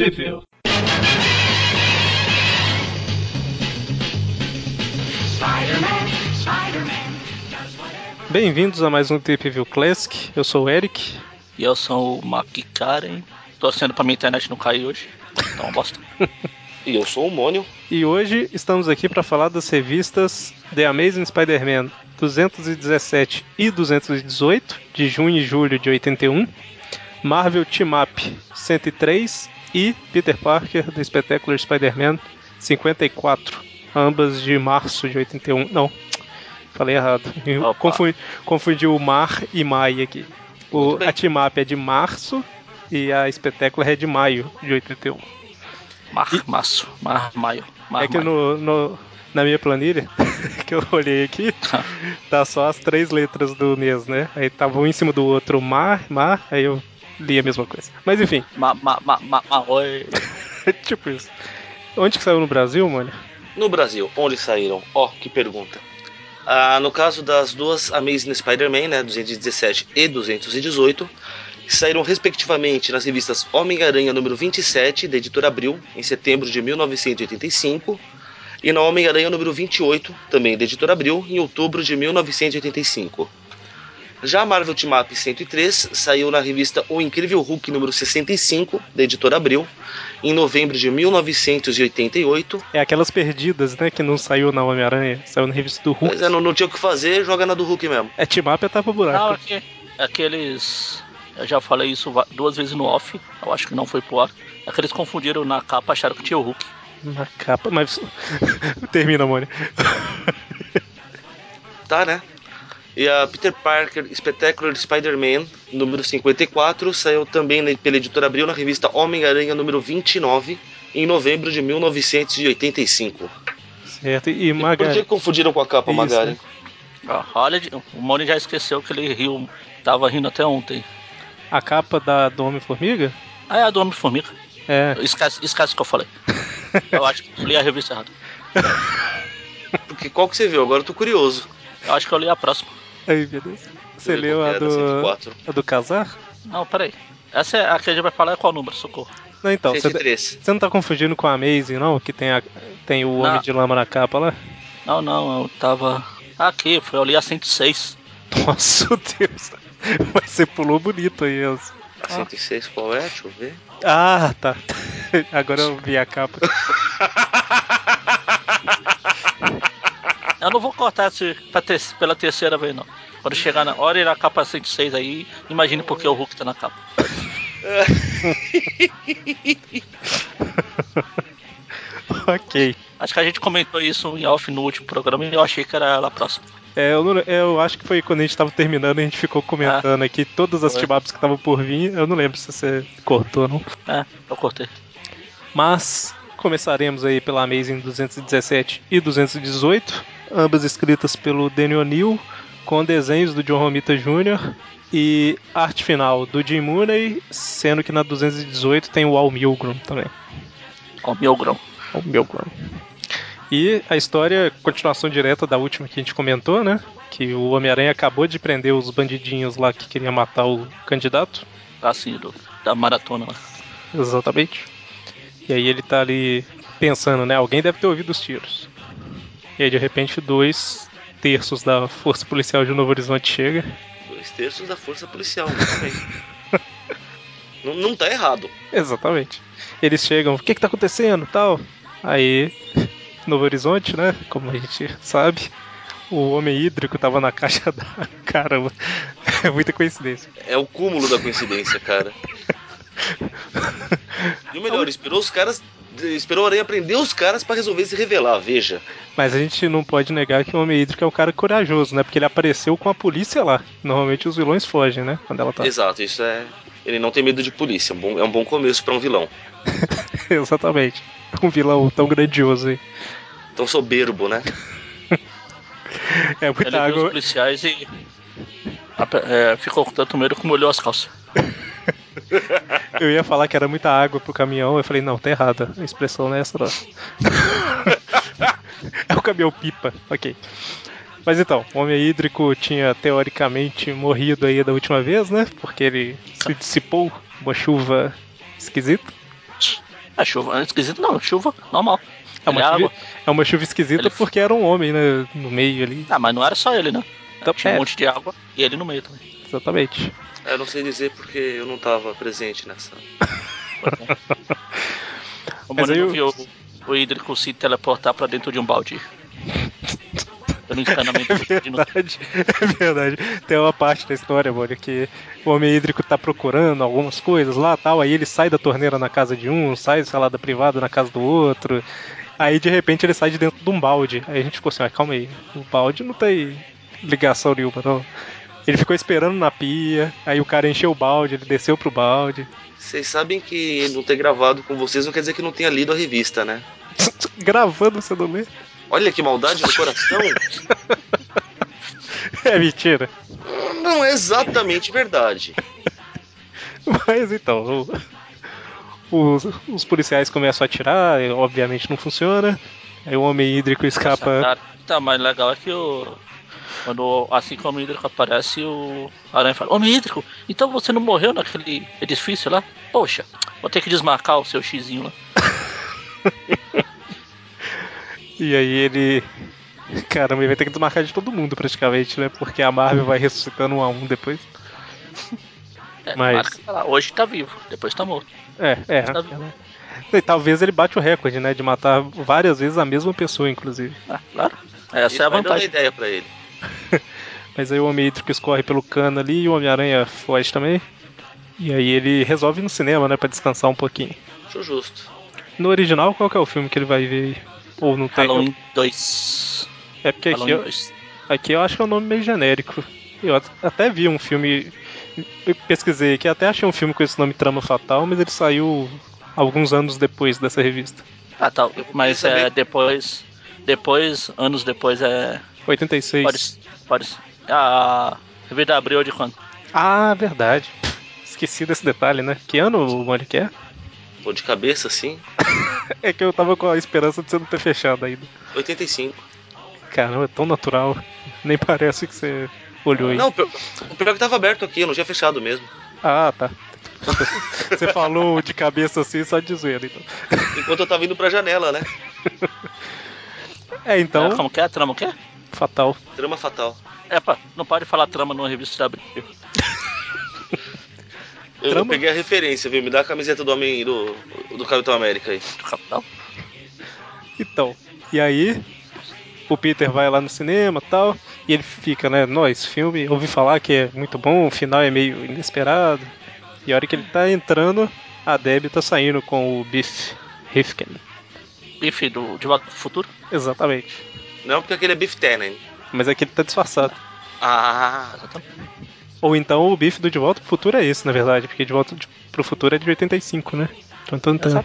Sheffield. Bem-vindos a mais um Trip View Classic. Eu sou o Eric. E eu sou o Karen. Torcendo pra minha internet não cair hoje. Então, uma bosta. E eu sou o Mônio. E hoje estamos aqui para falar das revistas The Amazing Spider-Man 217 e 218, de junho e julho de 81, Marvel Team Up 103 e Peter Parker The Spectacular Spider-Man 54, ambas de março de 81. Não, falei errado. Confundi, confundi o Mar e Mai aqui. O, a Team Up é de março e a Spectacular é de maio de 81. Mar, março, mar, maio. Mar, é que no, no, na minha planilha, que eu olhei aqui, tá só as três letras do mês, né? Aí tava um em cima do outro, mar, mar, aí eu li a mesma coisa. Mas enfim. Ma, ma, ma, ma, ma oi. tipo isso. Onde que saiu no Brasil, mano? No Brasil, onde saíram? Ó, oh, que pergunta. Ah, no caso das duas Amazing Spider-Man, né, 217 e 218, saíram respectivamente nas revistas Homem-Aranha número 27, da editora Abril, em setembro de 1985, e na Homem-Aranha número 28, também da editora Abril, em outubro de 1985. Já a Marvel Team Up 103 saiu na revista O Incrível Hulk número 65, da editora Abril, em novembro de 1988. É aquelas perdidas, né, que não saiu na Homem-Aranha, saiu na revista do Hulk. Mas é, não, não tinha o que fazer, joga na do Hulk mesmo. É Team Up é tapa buraco. Não, aqui, aqueles eu já falei isso duas vezes no off, eu acho que não foi por ar. É que eles confundiram na capa, acharam que tinha o Hulk. Na capa, mas. Termina, Mônia. tá, né? E a Peter Parker Spectacular Spider-Man, número 54, saiu também pela editora Abril na revista Homem-Aranha, número 29, em novembro de 1985. Certo, e Magari. Por que confundiram com a capa, Isso, Magari? Né? Ah, olha, o Moni já esqueceu que ele riu, tava rindo até ontem. A capa da do Homem-Formiga? Ah, é a do Homem-Formiga. É. Esquece, esquece o que eu falei. eu acho que eu li a revista errada. Porque qual que você viu? Agora eu tô curioso. Eu acho que eu li a próxima. Ai, meu Deus. Você leu a do. A do Casar? Não, peraí. Essa é a que a gente vai falar é qual número? Socorro. Não, então, você, você não tá confundindo com a Amazing, não? Que tem, a, tem o não. Homem de Lama na capa lá? Não, não, eu tava. Aqui, foi, eu li a 106. Nossa, Deus. Mas você pulou bonito aí, Elcio. A 106 qual é? Deixa eu ver. Ah, tá. Agora eu vi a capa. Eu não vou cortar esse ter, pela terceira vez, não. Quando chegar na hora e na capa 106 aí, imagine por que o Hulk tá na capa. ok. Acho que a gente comentou isso em off no último programa e eu achei que era ela próxima. É, eu, não, eu, acho que foi quando a gente tava terminando, a gente ficou comentando ah, aqui todas as team-ups que estavam por vir. Eu não lembro se você cortou, não. É, eu cortei. Mas começaremos aí pela Amazing 217 e 218, ambas escritas pelo Danny O'Neill, com desenhos do John Romita Jr. e arte final do Jim Mooney, sendo que na 218 tem o Al Milgrom também. Al Milgrom. Al Milgrom. E a história, continuação direta da última que a gente comentou, né? Que o Homem-Aranha acabou de prender os bandidinhos lá que queriam matar o candidato. Ah, sim, do, da maratona lá. Exatamente. E aí ele tá ali pensando, né? Alguém deve ter ouvido os tiros. E aí de repente dois terços da Força Policial de Novo Horizonte chega. Dois terços da Força Policial, não, não tá errado. Exatamente. Eles chegam, o que que tá acontecendo tal? Aí Novo Horizonte, né? Como a gente sabe. O homem hídrico tava na caixa da. Caramba, é muita coincidência. É o cúmulo da coincidência, cara. E o melhor, esperou os caras. Esperou a aranha prender os caras para resolver se revelar, veja. Mas a gente não pode negar que o Homem Hídrico é um cara corajoso, né? Porque ele apareceu com a polícia lá. Normalmente os vilões fogem, né? Quando ela tá. Exato, isso é. Ele não tem medo de polícia. É um bom, é um bom começo para um vilão. Exatamente. Um vilão tão grandioso aí tão soberbo, né? é muita Ele água. Viu os policiais e é, ficou com tanto medo que molhou as calças. eu ia falar que era muita água pro caminhão, eu falei, não, tá errada. A expressão não é essa, não. é o caminhão pipa, ok. Mas então, o homem hídrico tinha teoricamente morrido aí da última vez, né? Porque ele se dissipou, uma chuva esquisita. É chuva, é esquisito não, chuva, normal. É uma, chuva, é uma chuva esquisita Ele- porque era um homem, né? No meio ali. Ah, mas não era só ele, né? Então, Tinha é. um monte de água e ele no meio também. Exatamente. É, Eu não sei dizer porque eu não tava presente nessa. O Mas aí Mônio o- viu o Hídrico se teleportar pra dentro de um balde. Pelo encanamento É verdade, é verdade. Tem uma parte da história, mano, que o homem hídrico tá procurando algumas coisas lá tal, aí ele sai da torneira na casa de um, sai, sei lá, da privada na casa do outro. Aí de repente ele sai de dentro de um balde. Aí a gente ficou assim, ah, calma aí, o balde não tem ligação nenhuma, não. Ele ficou esperando na pia, aí o cara encheu o balde, ele desceu pro balde. Vocês sabem que não ter gravado com vocês não quer dizer que não tenha lido a revista, né? Gravando você não lê? Olha que maldade no coração. É mentira. não é exatamente verdade. Mas então, o- os, os policiais começam a atirar, e, obviamente não funciona. Aí o homem hídrico escapa. Cara, tá, mas legal é que o. Quando assim como o Hídrico aparece, o Aranha fala: Homem Hídrico, então você não morreu naquele edifício lá? Poxa, vou ter que desmarcar o seu xizinho lá. E aí ele. Caramba, ele vai ter que desmarcar de todo mundo praticamente, né? Porque a Marvel vai ressuscitando um a um depois. É, Mas- marca tá lá, hoje tá vivo, depois tá morto. É, é. Tá E talvez ele bate o recorde, né? De matar várias vezes a mesma pessoa, inclusive. Ah, claro. Essa Isso é a vai dando vantagem. ideia pra ele. Mas aí o Homem Hídrico escorre pelo cano ali e o Homem-Aranha foge também. E aí ele resolve ir no cinema, né? Pra descansar um pouquinho. Acho justo. No original, qual que é o filme que ele vai ver aí? Ou não tem? Halloween 2. É porque aqui, Halloween eu- 2. aqui eu acho que é um nome meio genérico. Eu at- até vi um filme. eu pesquisei aqui, até achei um filme com esse nome Trama Fatal, mas ele saiu alguns anos depois dessa revista. Ah, tá. Mas é saber- depois. Depois, anos depois é. 86. Pode. Pode. A revista abriu de quando? Ah, verdade. Esqueci desse detalhe, né? Que ano o Mônica é? Pô, de cabeça assim. É que eu tava com a esperança de você não ter fechado ainda. 85. Caramba, é tão natural. Nem parece que você olhou aí. Não, pior, o pior é que tava aberto aqui, eu não tinha fechado mesmo. Ah, tá. Você falou de cabeça assim, só de zoeira, então. Enquanto eu tava indo pra janela, né? É, então, É, como que é? Trama o quê? fatal. Trama fatal. É, pá, não pode falar trama numa revista da Abril. Eu, Trama? peguei a referência, viu? Me dá a camiseta do homem do, do Capitão América aí. Do Capital? Então, e aí o Peter vai lá no cinema e tal, e ele fica, né, nós, filme, ouvi falar que é muito bom, o final é meio inesperado. E a hora que ele tá entrando, a Debbie tá saindo com o Biff Rifkin. Bife do De Volta pro Futuro? Exatamente. Não, porque aquele é Beef Tannen. Mas aqui ele tá disfarçado. Ah, Exatamente. Ou então o Biff do De Volta pro Futuro é esse, na verdade, porque De Volta pro Futuro é de 85, né? Tum, tum, tum.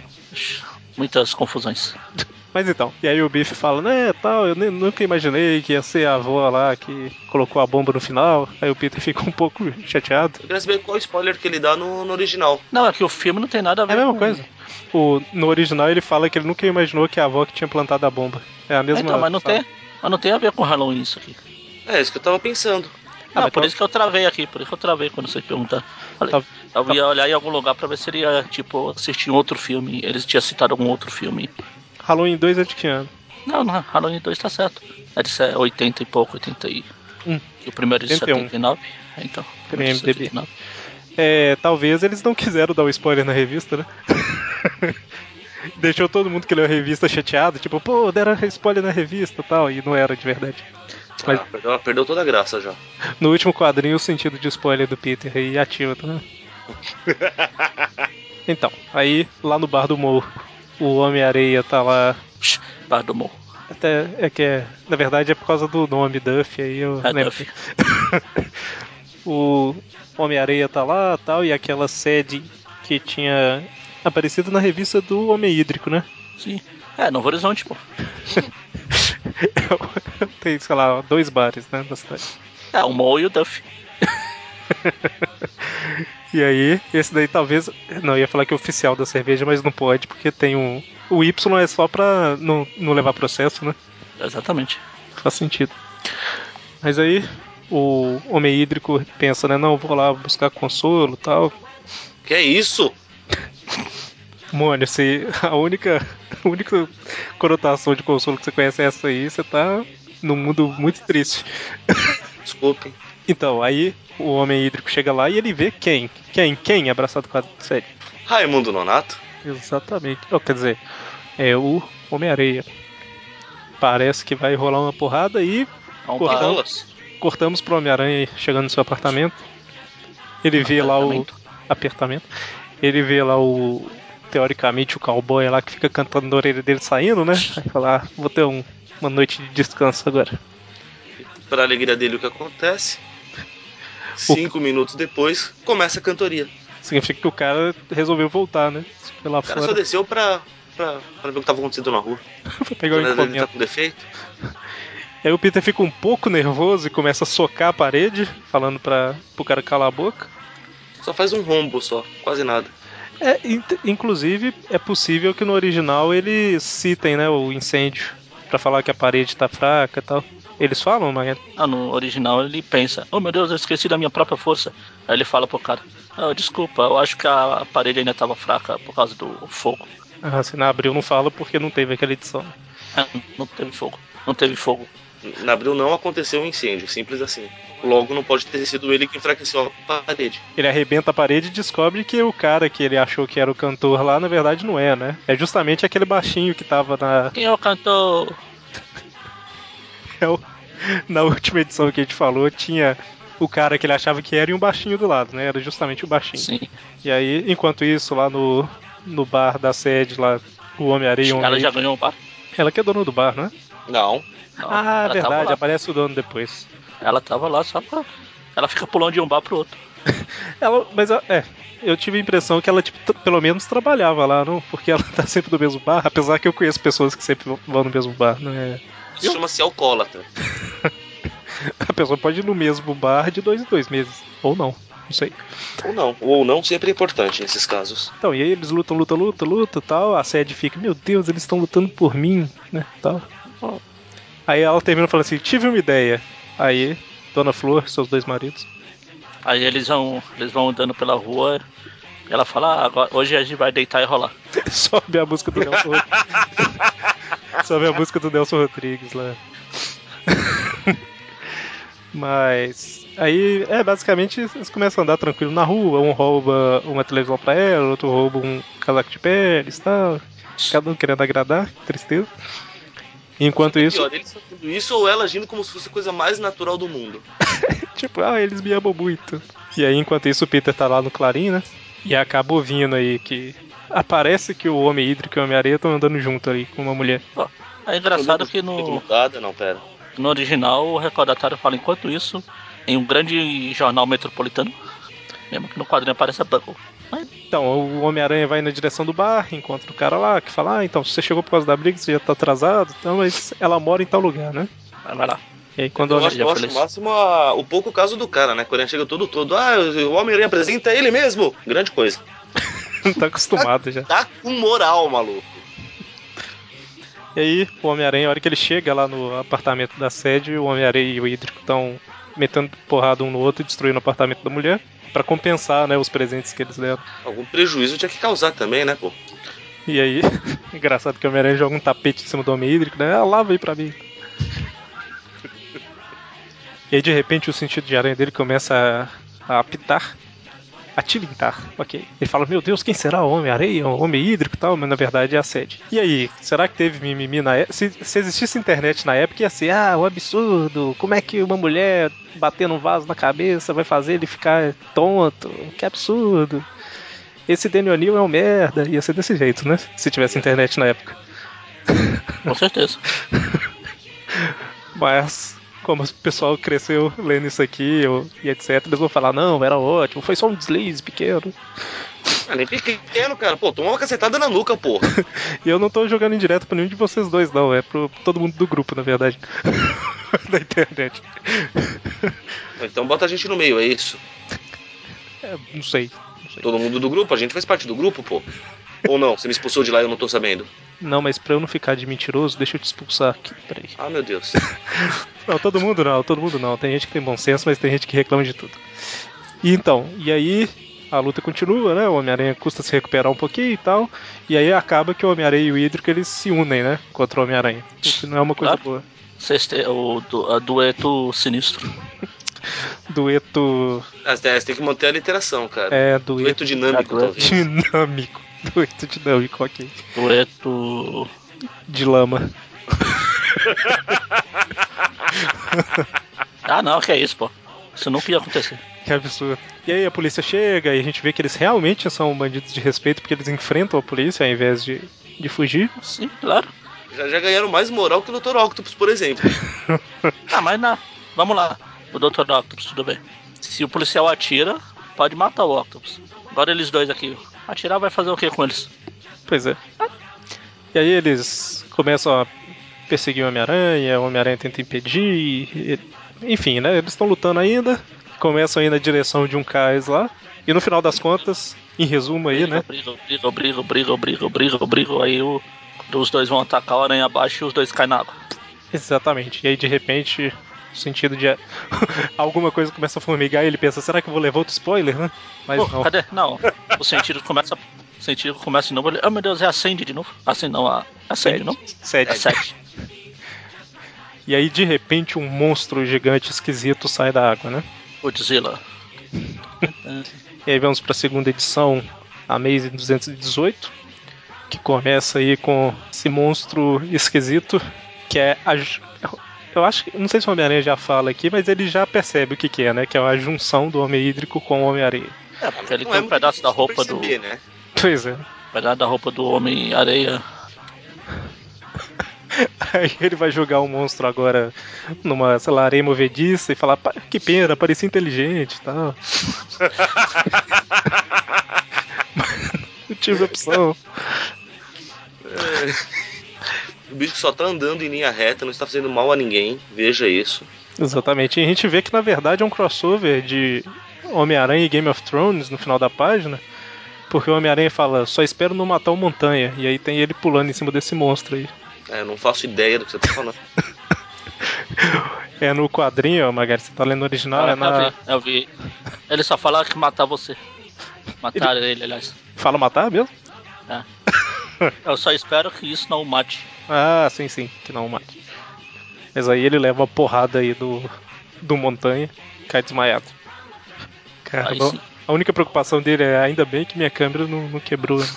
Muitas confusões. Mas então, e aí o Biff fala, né, tal, eu nem- nunca imaginei que ia ser a avó lá que colocou a bomba no final. Aí o Peter fica um pouco chateado. eu queria saber qual spoiler que ele dá no, no original. Não, é que o filme não tem nada a ver É a mesma com... coisa. O, no original ele fala que ele nunca imaginou que a avó que tinha plantado a bomba. É a mesma Então, mas não, fala. tem, mas não tem a ver com Halloween isso aqui. É, isso que eu tava pensando. Não, mas por então- isso que eu travei aqui, por isso que eu travei quando vocês perguntaram. Falei, Tá- eu ia olhar em algum lugar pra ver se ele ia, tipo, assistir um outro filme. Eles tinham citado algum outro filme. Halloween 2 é de que ano? Não, não, Halloween 2 tá certo. É de se- 80 e pouco, 80 e... Hum. E o primeiro é de 81. 79. É, Então, o Tem primeiro de IMDb. 79. É, talvez eles não quiseram dar o spoiler na revista, né? Deixou todo mundo que leu a revista chateado, tipo, pô, deram spoiler na revista e tal, e não era de verdade. Mas- Ah, perdeu, perdeu toda a graça já. No último quadrinho, o sentido de spoiler do Peter aí ativa, tá vendo? Então, aí lá no bar do morro, o Homem-Areia tá lá. Bar do Morro. Até é que é. Na verdade é por causa do nome Duff, aí eu É, lembro. Duff. o Homem-Areia tá lá tal, e aquela sede que tinha aparecido na revista do Homem Hídrico, né? Sim. É, Novo Horizonte, pô. Tem, sei lá, dois bares, né, da cidade. É, o Mo e o Duff. E aí, esse daí talvez. Não, eu ia falar que é oficial da cerveja, mas não pode, porque tem um. O Y é só pra não, não levar processo, né? Exatamente. Faz sentido. Mas aí, o Homem Hídrico pensa, né? Não, vou lá buscar consolo e tal. Que é isso? Mônio, se a única, a única conotação de consolo que você conhece é essa aí, você tá num mundo muito triste. Desculpe. Então, aí o homem hídrico chega lá e ele vê quem? Quem? Quem abraçado com a série? Raimundo Nonato. Exatamente. Oh, quer dizer, é o Homem-Areia. Parece que vai rolar uma porrada e Não Cortão. para. Rolas. cortamos pro Homem-Aranha chegando no seu apartamento. Ele vê lá o Apartamento. apertamento. Ele vê lá o teoricamente o cowboy lá que fica cantando na orelha dele saindo, né? Aí fala, ah, vou ter um- uma noite de descanso agora. Para alegria dele, o que acontece? Cinco minutos depois, começa a cantoria. Significa que o cara resolveu voltar, né? Lá O cara só fora desceu pra, pra, pra ver o que tava acontecendo na rua. pra pegar o A dele tá encomenda. com defeito. Aí o Peter fica um pouco nervoso e começa a socar a parede, falando pra, pro cara calar a boca. Só faz um rombo só, quase nada. É, inclusive, é possível que no original eles citem, né, o incêndio pra falar que a parede tá fraca e tal. Eles falam, mas Ah, no original ele pensa, oh meu Deus, eu esqueci da minha própria força. Aí ele fala pro cara, ah, desculpa, eu acho que a parede ainda tava fraca por causa do fogo. ah, se na abril não fala porque não teve aquela edição. Ah, não teve fogo, não teve fogo. Na abril não aconteceu um incêndio, simples assim. Logo, não pode ter sido ele que enfraqueceu a parede. Ele arrebenta a parede e descobre que o cara que ele achou que era o cantor lá, na verdade não é, né? É justamente aquele baixinho que tava na, Quem é o cantor? Na última edição que a gente falou, tinha o cara que ele achava que era e um baixinho do lado, né? Era justamente o baixinho. Sim. E aí, enquanto isso, lá no, no bar da sede, lá, o Homem-Areia Ela Homem já ganhou um bar. Ela que é dona do bar, né? Não. Não, ah, ela verdade, aparece o dono depois. Ela tava lá só pra. Ela fica pulando de um bar pro outro. Ela, mas é, eu tive a impressão que ela, tipo, pelo menos trabalhava lá, não? Porque ela tá sempre no mesmo bar, apesar que eu conheço pessoas que sempre vão no mesmo bar, não é? Isso chama-se alcoólatra. A pessoa pode ir no mesmo bar de dois em dois meses, ou não, não sei. Ou não. Ou não sempre é importante nesses casos. Então, e aí eles lutam, lutam, lutam, lutam tal. A sede fica, meu Deus, eles estão lutando por mim, né? Tal. Aí ela termina falando assim: tive uma ideia. Aí, Dona Flor, seus dois maridos. Aí eles vão, eles vão andando pela rua. E ela fala, ah, agora, hoje a gente vai deitar e rolar. Sobe a música do Nelson Rodrigues. Sobe a música do Nelson Rodrigues lá. Mas aí é basicamente eles começam a andar tranquilo na rua, um rouba uma televisão pra ela, outro rouba um casaco de pele e tal. Cada um querendo agradar, tristeza. Enquanto isso, Pior, eles fazendo isso ou ela agindo como se fosse a coisa mais natural do mundo. tipo, ah, eles me amam muito. E aí, enquanto isso, o Peter tá lá no Clarim, né? E acaba ouvindo aí que. Aparece que o Homem Hídrico e o Homem-Areia estão andando junto ali com uma mulher. É engraçado que no, não, pera. no original o recordatório fala, enquanto isso, em um grande jornal metropolitano, mesmo que no quadrinho aparece a Buckle. Mas Então, o Homem-Aranha vai na direção do bar, encontra o cara lá, que fala, ah, então, você chegou por causa da briga, você já tá atrasado, então, mas ela mora em tal lugar, né? vai lá. E aí quando o Eu Homem... acho, eu acho máximo a- o pouco caso do cara, né? Quando ele chega todo todo, ah, o Homem-Aranha apresenta ele mesmo. Grande coisa. tá acostumado já. Tá com moral, maluco. E aí, o Homem-Aranha, a hora que ele chega lá no apartamento da sede, o Homem-Aranha e o Hídrico estão metendo porrada um no outro e destruindo o apartamento da mulher, pra compensar, né, os presentes que eles deram. Algum prejuízo tinha que causar também, né, pô? E aí, engraçado que o Homem-Aranha joga um tapete em cima do Homem Hídrico, né? Ah, lava aí pra mim. E aí, de repente, o sentido de aranha dele começa a, a apitar. A tilintar, ok. Ele fala, meu Deus, quem será o Homem-Areia? Homem Hídrico e tal, mas na verdade é a sede. E aí, será que teve mimimi na época? Se, se existisse internet na época, ia ser, ah, um absurdo, como é que uma mulher bater num vaso na cabeça vai fazer ele ficar tonto? Que absurdo. Esse Daniel Neal é um merda. Ia ser desse jeito, né? Se tivesse internet na época. Com certeza. Mas, como o pessoal cresceu lendo isso aqui eu- e etc, eles vão falar, não, era ótimo, foi só um deslize pequeno. Ah, nem pequeno, cara. Pô, toma uma cacetada na nuca, porra. E eu não tô jogando em direto pra nenhum de vocês dois, não. É pro todo mundo do grupo, na verdade. da internet. Então bota a gente no meio, é isso. É, não sei. Não sei. Todo mundo do grupo, a gente faz parte do grupo, pô. Ou não, você me expulsou de lá e eu não tô sabendo. Não, mas pra eu não ficar de mentiroso, deixa eu te expulsar aqui. Peraí. Ah, meu Deus. Não, todo mundo não, todo mundo não. Tem gente que tem bom senso, mas tem gente que reclama de tudo. E então, e aí a luta continua, né? O Homem-Aranha custa se recuperar um pouquinho e tal. E aí acaba que o Homem-Aranha e o Hídrico eles se unem, né? Contra o Homem-Aranha. Isso não é uma coisa Claro. boa. Sexte, o du, dueto sinistro. Dueto. Ah, Você tem que manter a literação, cara. É, dueto Dueto dinâmico, Ah, dueto. talvez. dinâmico. Dueto dinâmico, ok. Dueto. De lama. Ah, não, que é isso, pô. Isso nunca ia acontecer. Que absurdo. E aí a polícia chega e a gente vê que eles realmente são bandidos de respeito porque eles enfrentam a polícia ao invés de, de fugir. Sim, claro. Já, já ganharam mais moral que o Dr. Octopus, por exemplo. Ah, mas não. Vamos lá. O Dr. Octopus, tudo bem. Se o policial atira, pode matar o Octopus. Agora eles dois aqui. Atirar vai fazer o que com eles? Pois é. E aí eles começam a perseguir o Homem-Aranha, o Homem-Aranha tenta impedir. e- enfim, né? Eles estão lutando ainda. Começam a ir na direção de um cais lá. E no final das contas, em resumo aí, né? Briga, briga, briga, briga, briga, briga, briga. Aí o, os dois vão atacar o aranha abaixo e os dois caem na água. Exatamente. E aí de repente, o sentido de alguma coisa começa a formigar e ele pensa, será que eu vou levar outro spoiler, né? Mas Pô, não. cadê? Não. O sentido começa. O sentido começa de novo. Ele, oh meu Deus, é acende de novo. Assim não, a- acende, não? Sete. É sete. E aí de repente um monstro gigante esquisito sai da água, né? Godzilla. E aí vamos para a segunda edição, Amazing 218, que começa aí com esse monstro esquisito, que é a. Eu acho que. Não sei se o Homem-Aranha já fala aqui, mas ele já percebe o que, que é, né? Que é a junção do Homem Hídrico com o Homem-Areia. É, porque ele Não tem é um pedaço da roupa difícil do. perceber, né? Pois é. pedaço da roupa do Homem-Areia. Aí ele vai jogar o monstro agora numa, sei lá, areia movediça e falar, "Pá, que pena, parecia inteligente e tal. Não tive opção. O bicho só tá andando em linha reta, não está fazendo mal a ninguém. Veja isso. Exatamente. E a gente vê que na verdade é um crossover de Homem-Aranha e Game of Thrones no final da página. Porque o Homem-Aranha fala, só espero não matar o Montanha. E aí tem ele pulando em cima desse monstro aí. É, eu não faço ideia do que você tá falando. É no quadrinho, ó, Magari, você tá lendo o original, é eu, na. vi, eu vi. Ele só fala que matar você. Mataram ele, aliás. Fala matar mesmo? Eu só espero que isso não o mate. Ah, sim, sim, que não mate. Mas aí ele leva uma porrada aí do, do Montanha, cai desmaiado. Cara, Aí a única preocupação dele é ainda bem que minha câmera não, não quebrou. né?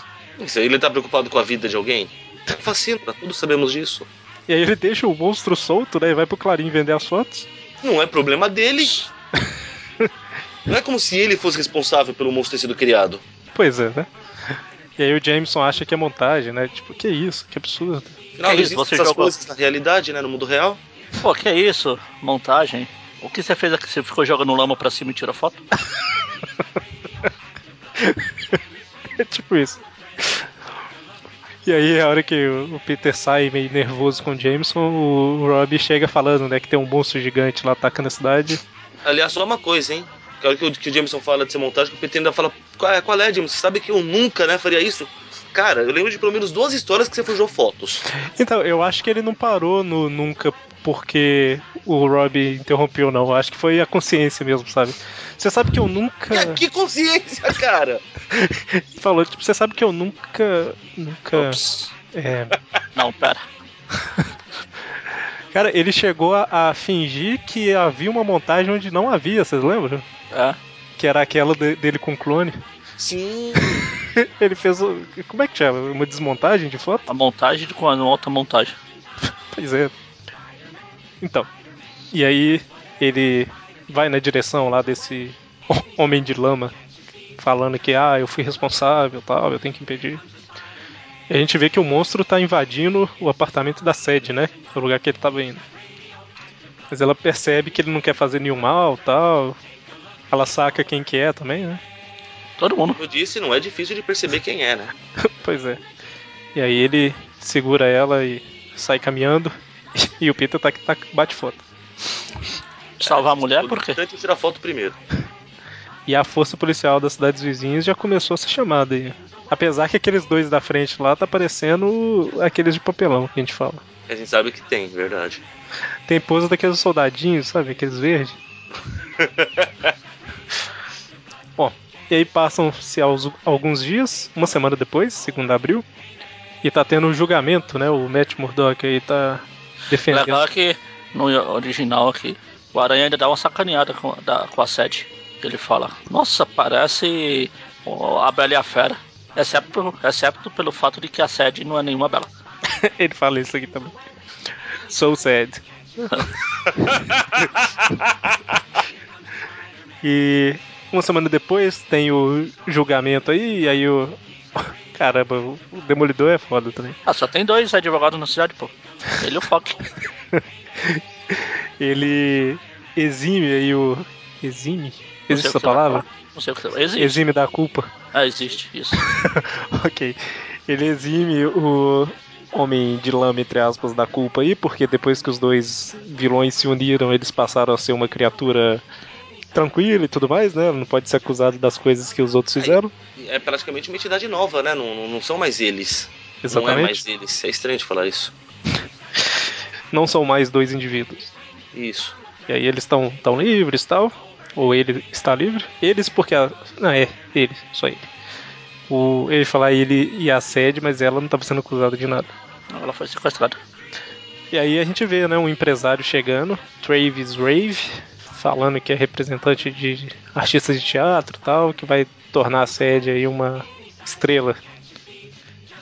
Isso aí, ele tá preocupado com a vida de alguém? Fascina, todos sabemos disso. E aí ele deixa o monstro solto, né? E vai pro Clarim vender as fotos. Não é problema dele. Não é como se ele fosse responsável pelo monstro ter sido criado. Pois é, né? E aí o Jameson acha que é montagem, né? Tipo, que isso? Que absurdo. Afinal, Que não isso, você essas jogou- coisas na realidade, né? No mundo real. Pô, que é isso? Montagem? O que você fez aqui? Você ficou jogando lama pra cima e tirou foto? É tipo isso. E aí, a hora que o o Peter sai meio nervoso com o Jameson, o Rob chega falando, né, que tem um monstro gigante lá atacando a cidade. Aliás, só uma coisa, hein? Que a hora que o, que o Jameson fala de ser montagem, que o PT ainda fala, qual é, qual é, Jameson? Você sabe que eu nunca, né, faria isso? Cara, eu lembro de pelo menos duas histórias que você forjou fotos. Então, eu acho que ele não parou no nunca porque o Rob interrompeu, não. Eu acho que foi a consciência mesmo, sabe? Você sabe que eu nunca. Que, que consciência, cara! Falou, tipo, você sabe que eu nunca. Nunca. Ops. É, Não, pera. Cara, ele chegou a, a fingir que havia uma montagem onde não havia, vocês lembram? É. Que era aquela de- dele com clone. Sim. Ele fez. o- Como é que chama? Uma desmontagem de foto? A montagem de com a outra montagem. Pois é. Então. E aí ele vai na direção lá desse homem de lama, falando que ah, eu fui responsável tal, eu tenho que impedir. E a gente vê que o monstro tá invadindo o apartamento da sede, né? O lugar que ele tava indo. Mas ela percebe que ele não quer fazer nenhum mal tal. Ela saca quem que é também, né? Todo mundo. Como eu disse, não é difícil de perceber quem é, né? Pois é. E aí ele segura ela e sai caminhando. E o Peter tá que tá, bate foto. Salvar a mulher, o por quê? importante é tirar foto primeiro. E a força policial das cidades vizinhas já começou a ser chamada aí. Apesar que aqueles dois da frente lá tá parecendo aqueles de papelão que a gente fala. A gente sabe que tem, verdade. Tem pose daqueles soldadinhos, sabe? Aqueles verdes. Bom, E aí passam-se alguns dias, uma semana depois, segundo abril, e tá tendo um julgamento, né? O Matt Murdock aí tá defendendo. Legal é que no original aqui, o Aranha ainda dá uma sacaneada com, da, com a sede. Ele fala, nossa, parece a Bela e a Fera. Exceto, exceto pelo fato de que a sede não é nenhuma bela. Ele fala isso aqui também. So sad. e uma semana depois tem o julgamento aí, e aí o. Caramba, o Demolidor é foda também. Ah, só tem dois advogados na cidade, pô. Ele e o Fox. ele exime aí o. Exime? Existe essa palavra? Não sei o que você Existe. Exime da culpa. Ah, existe, isso. ok. Ele exime o Homem de Lama, entre aspas, da culpa aí, porque depois que os dois vilões se uniram, eles passaram a ser uma criatura tranquila e tudo mais, né? Não pode ser acusado das coisas que os outros fizeram. É, é praticamente uma entidade nova, né? Não, não, são mais eles. Exatamente. Não é mais eles. É estranho de falar isso. não são mais dois indivíduos. Isso. E aí eles estão tão livres e tal. Ou ele está livre. Eles porque a. Não, é, ele, só ele. O, ele falar ele e a sede, mas ela não estava sendo acusada de nada. Ela foi sequestrada. E aí a gente vê, né, um empresário chegando, Travis Rave, falando que é representante de artistas de teatro e tal, que vai tornar a sede aí uma estrela.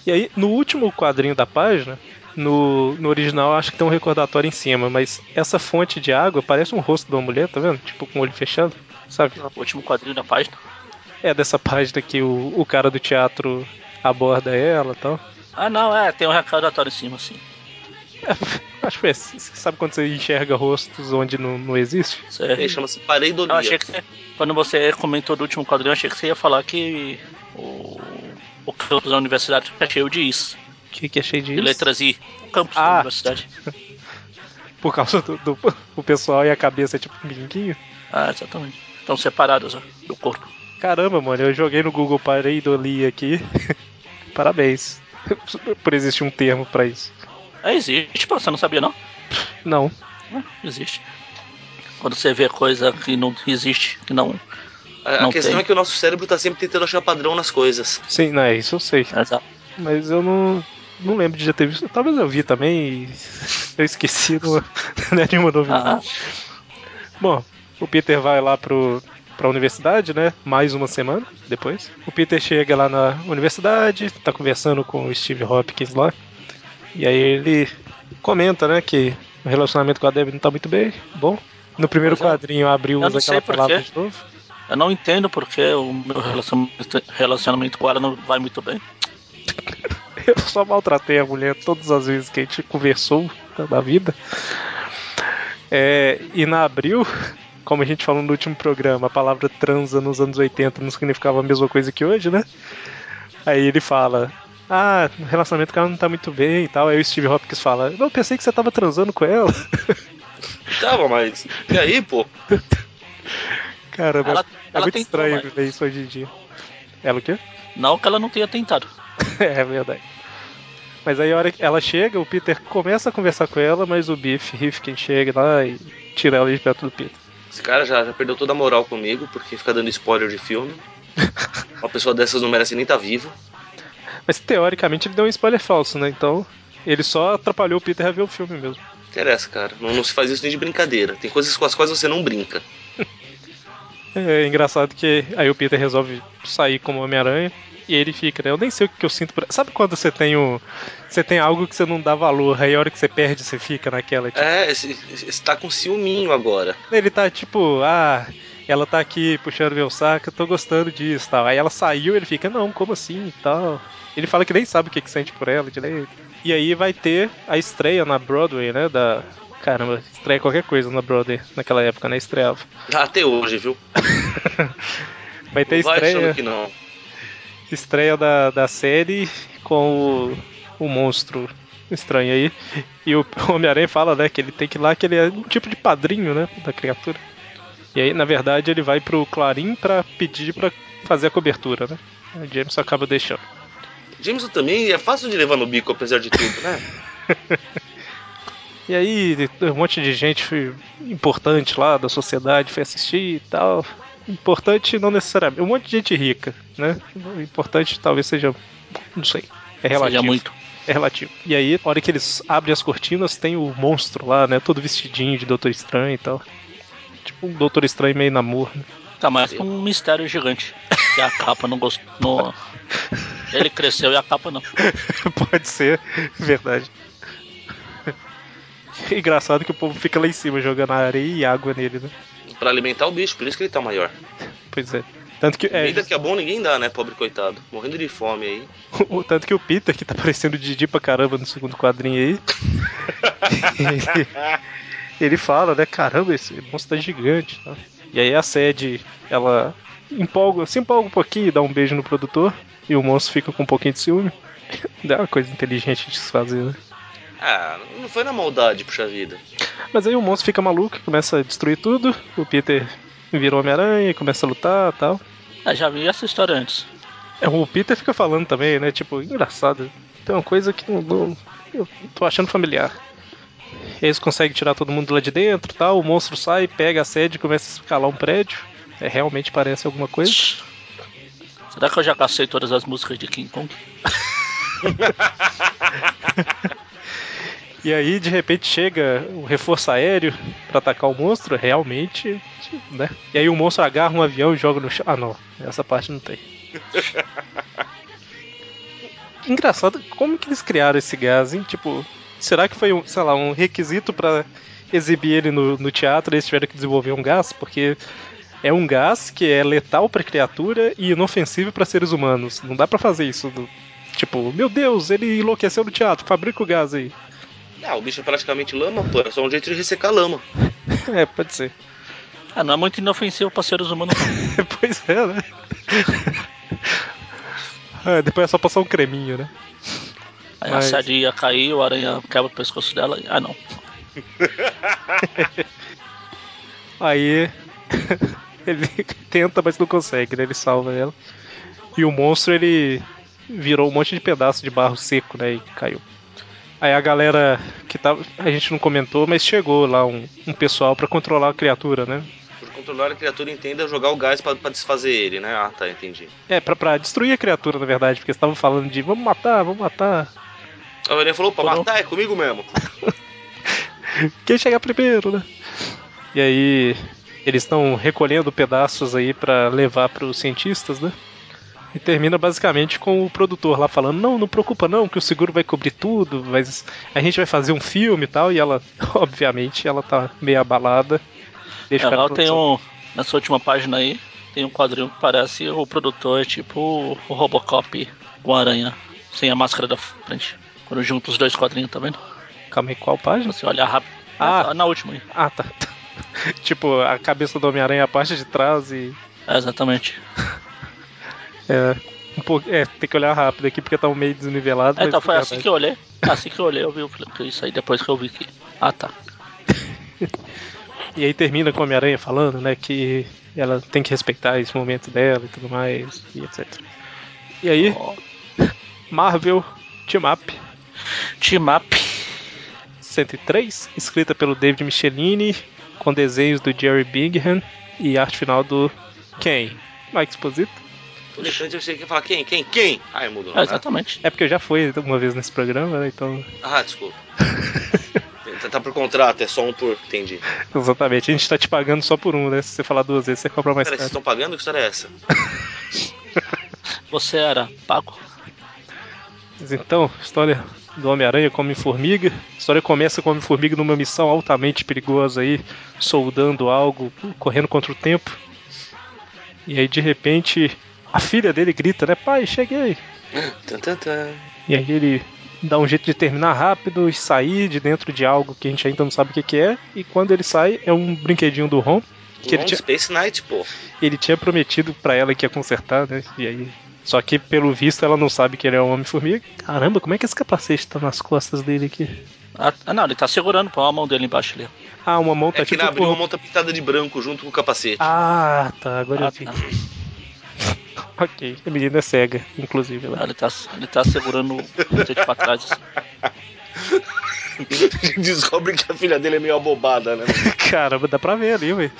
E aí, no último quadrinho da página, no, no original acho que tem um recordatório em cima, mas essa fonte de água parece um rosto de uma mulher, tá vendo? Tipo com o olho fechado, sabe? O último quadrinho da página. É dessa página que o, o cara do teatro aborda ela e tal. Ah não, é, tem um recordatório em cima, sim. É, acho que é, você sabe quando você enxerga rostos onde não, não existe? É, chama-se pareidolia. Eu achei que você, quando você comentou do último quadrinho, eu achei que você ia falar que o, o campus da universidade é cheio de isso. O que, que é cheio de letras I. O campus ah. da universidade. Por causa do, do, o pessoal e a cabeça é tipo um biquinho? Ah, exatamente. Estão separados ó, do corpo. Caramba, mano, eu joguei no Google pareidolia aqui. Parabéns. Por existir um termo para isso. É, existe, pô, você não sabia não? Não. É, existe. Quando você vê coisa que não existe, que não. A, não questão tem. é que o nosso cérebro tá sempre tentando achar padrão nas coisas. Sim, não, é isso eu sei. Exato. Mas eu não. Não lembro de já ter visto. Talvez eu vi também e eu esqueci, não, não é nenhuma novidade. Ah, Bom, o Peter vai lá pro, pra universidade, né? Mais uma semana depois. O Peter chega lá na universidade, tá conversando com o Steve Hopkins lá. E aí ele comenta, né, que o relacionamento com a Debbie não tá muito bem. Bom, no primeiro Pois é. quadrinho abriu usa aquela palavra de novo. eu não entendo porque o meu relacionamento, relacionamento com ela não vai muito bem. Eu só maltratei a mulher todas as vezes que a gente conversou da vida. É, e na abril, como a gente falou no último programa, a palavra transa nos anos 80 não significava a mesma coisa que hoje, né? Aí ele fala: Ah, o relacionamento com ela não tá muito bem e tal. Aí o Steve Hopkins fala: Não, pensei que você tava transando com ela. Tava, mas. E aí, pô? Caramba, Ela- é ela muito estranho ver isso hoje em dia. Ela o quê? Não que ela não tenha tentado. É verdade. Mas aí a hora que ela chega, o Peter começa a conversar com ela, mas o Biff Rifkin chega lá e tira ela de perto do Peter. Esse cara já, já perdeu toda a moral comigo, porque fica dando spoiler de filme. Uma pessoa dessas não merece nem estar tá vivo. Mas teoricamente ele deu um spoiler falso, né? Então ele só atrapalhou o Peter a ver o filme mesmo. Interessa, cara. Não, não se faz isso nem de brincadeira. Tem coisas com as quais você não brinca. É engraçado que aí o Peter resolve sair como Homem-Aranha e ele fica, né? Eu nem sei o que eu sinto por. Sabe quando você tem o. Você tem algo que você não dá valor, aí a hora que você perde, você fica naquela. Tipo... É, você tá com ciúminho agora. Ele tá tipo, ah, ela tá aqui puxando meu saco, eu tô gostando disso tal. Aí ela saiu ele fica, não, como assim e tal. Ele fala que nem sabe o que, que sente por ela direito. E aí vai ter a estreia na Broadway, né? Da. Caramba, estreia qualquer coisa na Broadway naquela época, né? Estreava. Até hoje, viu? Vai ter Não vai estreia, que não. estreia da, da série com o, o monstro estranho aí. E o Homem-Aranha fala, né, que ele tem que ir lá, que ele é um tipo de padrinho, né, da criatura. E aí, na verdade, ele vai pro Clarim pra pedir pra fazer a cobertura, né? O James acaba deixando. Jameson também é fácil de levar no bico, apesar de tudo, né? E aí, um monte de gente importante lá da sociedade foi assistir e tal. importante não necessariamente. Um monte de gente rica, né? O importante talvez seja. Não sei. É relativo. Seja muito. É relativo. E aí, na hora que eles abrem as cortinas, tem o monstro lá, né? Todo vestidinho de Doutor Estranho e tal. Tipo um Doutor Estranho meio namoro. Né? Tá, mas é um mistério gigante. Que a capa não gostou. No... Ele cresceu e a capa não. Pode ser, verdade. Engraçado que o povo fica lá em cima jogando areia e água nele, né? Pra alimentar o bicho, por isso que ele tá maior. Pois é. Tanto que, é, Comida que é bom ninguém dá, né, pobre coitado. Morrendo de fome aí. o, tanto que o Peter, que tá parecendo Didi pra caramba no segundo quadrinho aí. ele, ele fala, né, caramba, esse monstro tá gigante. Tá? E aí a sede, ela empolga, se empolga um pouquinho, dá um beijo no produtor. E o monstro fica com um pouquinho de ciúme. Dá uma coisa inteligente de se fazer, né? Ah, não foi na maldade, puxa vida. Mas aí o monstro fica maluco, começa a destruir tudo. O Peter vira Homem-Aranha, começa a lutar e tal. Ah, já vi essa história antes. É, o Peter fica falando também, né? Tipo, engraçado. Tem uma coisa que não, não, eu tô achando familiar. Eles conseguem tirar todo mundo lá de dentro tal. O monstro sai, pega a sede e começa a escalar um prédio. É, realmente parece alguma coisa. Será que eu já cacei todas as músicas de King Kong? E aí, de repente, chega o reforço aéreo para atacar o monstro, realmente, né? E aí o monstro agarra um avião e joga no chão. Ah, não, essa parte não tem. Engraçado, como que eles criaram esse gás, hein? Tipo, será que foi, um, sei lá, um requisito para exibir ele no, no teatro e eles tiveram que desenvolver um gás? Porque é um gás que é letal para criatura e inofensivo para seres humanos. Não dá para fazer isso. Do, tipo, meu Deus, ele enlouqueceu no teatro, fabrica o gás aí. Ah, o bicho é praticamente lama, pô. É só um jeito de ressecar lama. é, pode ser. Ah, não é muito inofensivo para seres humanos. pois é, né? ah, depois é só passar um creminho, né? Aí Mas... a sede ia cair, o aranha quebra o pescoço dela. Ah, não. Aí ele tenta, mas não consegue, né? Ele salva ela. E o monstro ele virou um monte de pedaço de barro seco, né? E caiu. Aí a galera que tava. A gente não comentou, mas chegou lá um, um pessoal para controlar a criatura, né? Por controlar a criatura, entenda jogar o gás para desfazer ele, né? Ah, tá, entendi. É, pra, pra destruir a criatura, na verdade, porque estavam falando de vamos matar, vamos matar. A Maria falou, pra Foram... matar é comigo mesmo. Quem chegar primeiro, né? E aí eles estão recolhendo pedaços aí para levar para os cientistas, né? E termina basicamente com o produtor lá falando: Não, não preocupa não, que o seguro vai cobrir tudo, mas a gente vai fazer um filme e tal. E ela, obviamente, ela tá meio abalada. Deixa ela tem um. Nessa última página aí, tem um quadrinho que parece o produtor, tipo o Robocop com a aranha, sem a máscara da frente. Quando junta os dois quadrinhos, tá vendo? Calma aí, qual página? Você olha rápido. Ah, na última aí. Ah, tá. tipo, a cabeça do Homem-Aranha, a parte de trás e. É, exatamente. É, um pouco, é, tem que olhar rápido aqui porque tá meio desnivelado. É, então foi assim que eu olhei. Assim que eu olhei, eu vi o isso aí depois que eu vi que. Ah tá. e aí termina com a Homem-Aranha falando, né, que ela tem que respeitar esse momento dela e tudo mais, e etc. E aí, oh. Marvel Team Up. Team Up 103, escrita pelo David Michelini, com desenhos do Jerry Bingham e arte final do Ken. Mike Exposito. Antes eu sei que falar quem, quem, quem? Ai, mudou. É, exatamente. É porque eu já fui uma vez nesse programa, né? Então. Ah, desculpa. tá, tá por contrato, é só um por. Entendi. Exatamente, a gente tá te pagando só por um, né? Se você falar duas vezes, você compra mais Pera, caro. vocês estão pagando? Que história é essa? você era pago. Mas então, história do Homem-Aranha como formiga. A história começa com o Homem-Formiga numa missão altamente perigosa aí, soldando algo, correndo contra o tempo. E aí de repente a filha dele grita, né? Pai, cheguei. Tum, tum, tum. E aí ele dá um jeito de terminar rápido e sair de dentro de algo que a gente ainda não sabe o que, que é. E quando ele sai, é um brinquedinho do Ron. Que ele tinha... Space Knight, pô. Ele tinha prometido para ela que ia consertar, né? E aí. Só que pelo visto ela não sabe que ele é um Homem-Formiga. Caramba, como é que esse capacete tá nas costas dele aqui? Ah, não, ele tá segurando com a mão dele embaixo ali. Ah, uma mão tá é tipo. Que ele abriu uma mão tá pintada de branco junto com o capacete. Ah, tá, agora ah, eu vi. Tá. ok, a menina é cega, inclusive. Ele tá, ele tá segurando o tete pra trás. Descobre que a filha dele é meio abobada, né? Caramba, dá pra ver ali, velho.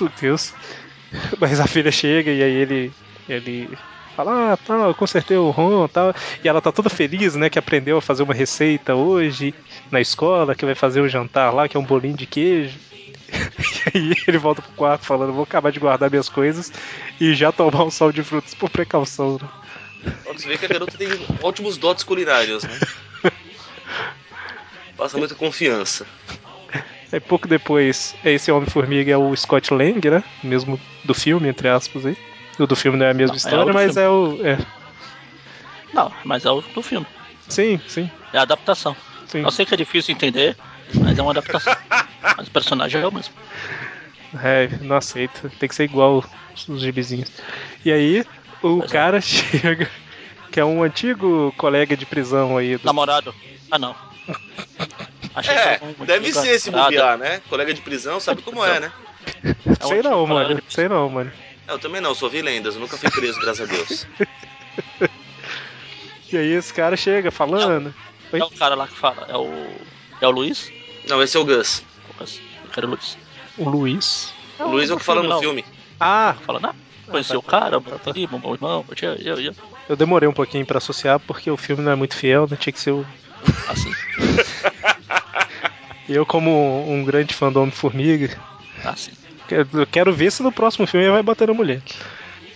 Meu Deus. Mas a filha chega e aí ele. ele fala, ah, tá, eu consertei o ROM e tal. E ela tá toda feliz, né? Que aprendeu a fazer uma receita hoje na escola, que vai fazer um jantar lá, que é um bolinho de queijo. E aí ele volta pro quarto falando, vou acabar de guardar minhas coisas e já tomar um sal de frutas por precaução, né? Você vê que a garota tem ótimos dotes culinários, né? Passa muita confiança. Aí pouco depois, esse Homem-Formiga é o Scott Lang, né? Mesmo do filme, entre aspas aí. O do filme não é a mesma Não, é história, do mas filme. é o. É. Não, mas é o do filme. Sim, sim, É a adaptação. sim. Eu sei que é difícil entender, mas é uma adaptação. mas o personagem é o mesmo. É, não aceito. Tem que ser igual os, os gibizinhos. E aí, o Pois é. cara chega, que é um antigo colega de prisão aí. Do... Namorado? Ah, não. Achei É, um deve ser se namorado. bobear, né? Colega de prisão sabe como é, né? É um sei não, mano. Sei não, mano. Eu também não, só vi lendas, eu nunca fui preso, graças a Deus. E aí esse cara chega falando. Oi? É o cara lá que fala. É o. É o Luiz? Não, esse é o Gus. Eu quero o Luiz. O Luiz. O Luiz é o que fala no não. filme. Ah, Fala, não. Conheci tá, o cara, tá, meu tá. primo, meu irmão, eu, eu, eu, eu demorei um pouquinho pra associar porque o filme não é muito fiel, né? Tinha que ser o. assim, eu, como um grande fã do Homem-Formiga, assim. eu quero ver se no próximo filme ele vai bater na mulher.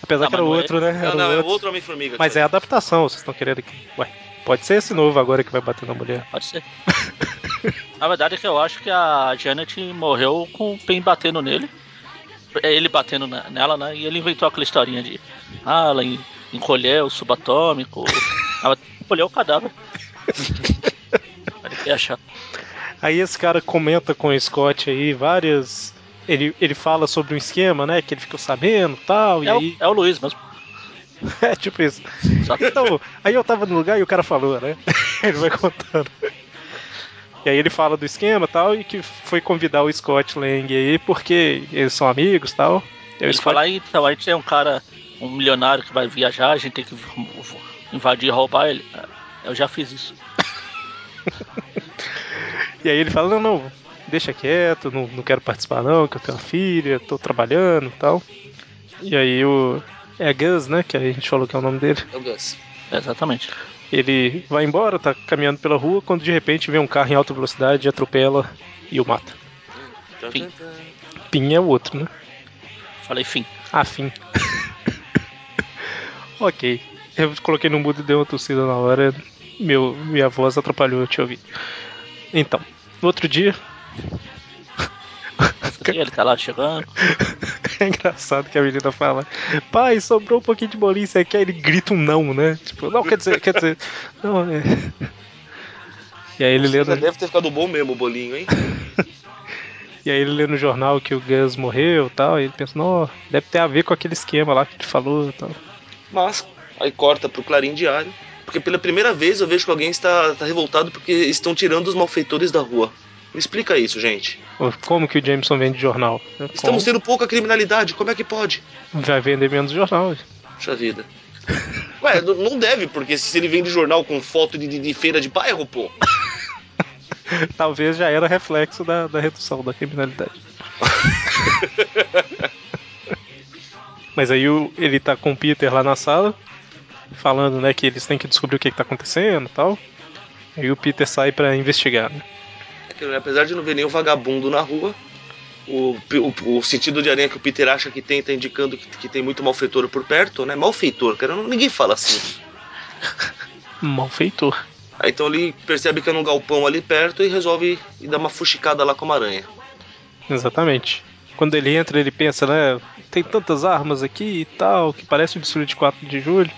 Apesar Ah, que era não é- outro, né? Não, Era não, é outro. outro Homem-Formiga. Mas é a adaptação, vocês estão querendo que. Ué, pode ser esse novo agora que vai bater na mulher. Pode ser. Na verdade é que eu acho que a Janet morreu com o Pen batendo nele. É Ele batendo na- nela, né? E ele inventou aquela historinha de. Ah, ela en- encolheu o subatômico. Ela encolheu o cadáver. Ele achar. Aí esse cara comenta com o Scott aí várias. Ele, ele fala sobre um esquema, né? Que ele ficou sabendo tal, e É, o, aí. é o Luiz mesmo. É tipo isso. Só que Então, aí eu tava no lugar e o cara falou, né? ele vai contando. E aí ele fala do esquema tal, e que foi convidar o Scott Lang aí, porque eles são amigos tal. E ele Scott- fala, "Ah, então, a gente tem um cara, um milionário que vai viajar, a gente tem que invadir e roubar ele. É, Eu já fiz isso. E aí ele fala, não, não, deixa quieto, não, não quero participar não, que eu tenho uma filha, tô trabalhando e tal. E aí o. É Gus, né? Que a gente falou que é o nome dele. É o Gus. Exatamente. Ele vai embora, tá caminhando pela rua, quando de repente vem um carro em alta velocidade, atropela e o mata. Fim. Pin é o outro, né? Falei, fim. Ah, fim. ok. Eu coloquei no mudo e dei uma tossida na hora. Meu, minha voz atrapalhou eu te ouvir. Então, no outro dia. E ele tá lá chegando. É engraçado que a menina fala: Pai, sobrou um pouquinho de bolinho, você quer? Ele grita um não, né? Tipo, não, quer dizer, quer dizer. Não, é. E aí ele lê no, deve ter ficado bom mesmo o bolinho, hein? e aí ele lê no jornal que o Gus morreu e tal. E ele pensa: Não, deve ter a ver com aquele esquema lá que ele falou e tal. Mas, aí corta pro Clarim Diário. Porque pela primeira vez eu vejo que alguém está, está revoltado porque estão tirando os malfeitores da rua. Me explica isso, gente. Como que o Jameson vende jornal? Como? Estamos tendo pouca criminalidade, como é que pode? Vai vender menos jornal. Puxa vida. Ué, não deve, porque se ele vende jornal com foto de, de- de feira de bairro, pô. Talvez já era reflexo da, da redução da criminalidade. Mas aí o- ele tá com o Peter lá na sala, falando né, que eles têm que descobrir o que, que tá acontecendo e tal. Aí o Peter sai pra investigar. Né? É que, apesar de não ver nenhum vagabundo na rua, o, o, o sentido de aranha que o Peter acha que tem tá indicando que, que tem muito malfeitor por perto, né? Malfeitor, cara, não- ninguém fala assim. Malfeitor. Aí então ele percebe que é num galpão ali perto e resolve ir dar uma fuxicada lá com uma aranha. Exatamente. Quando ele entra, ele pensa, né? Tem tantas armas aqui e tal, que parece o desfile de 4 de julho.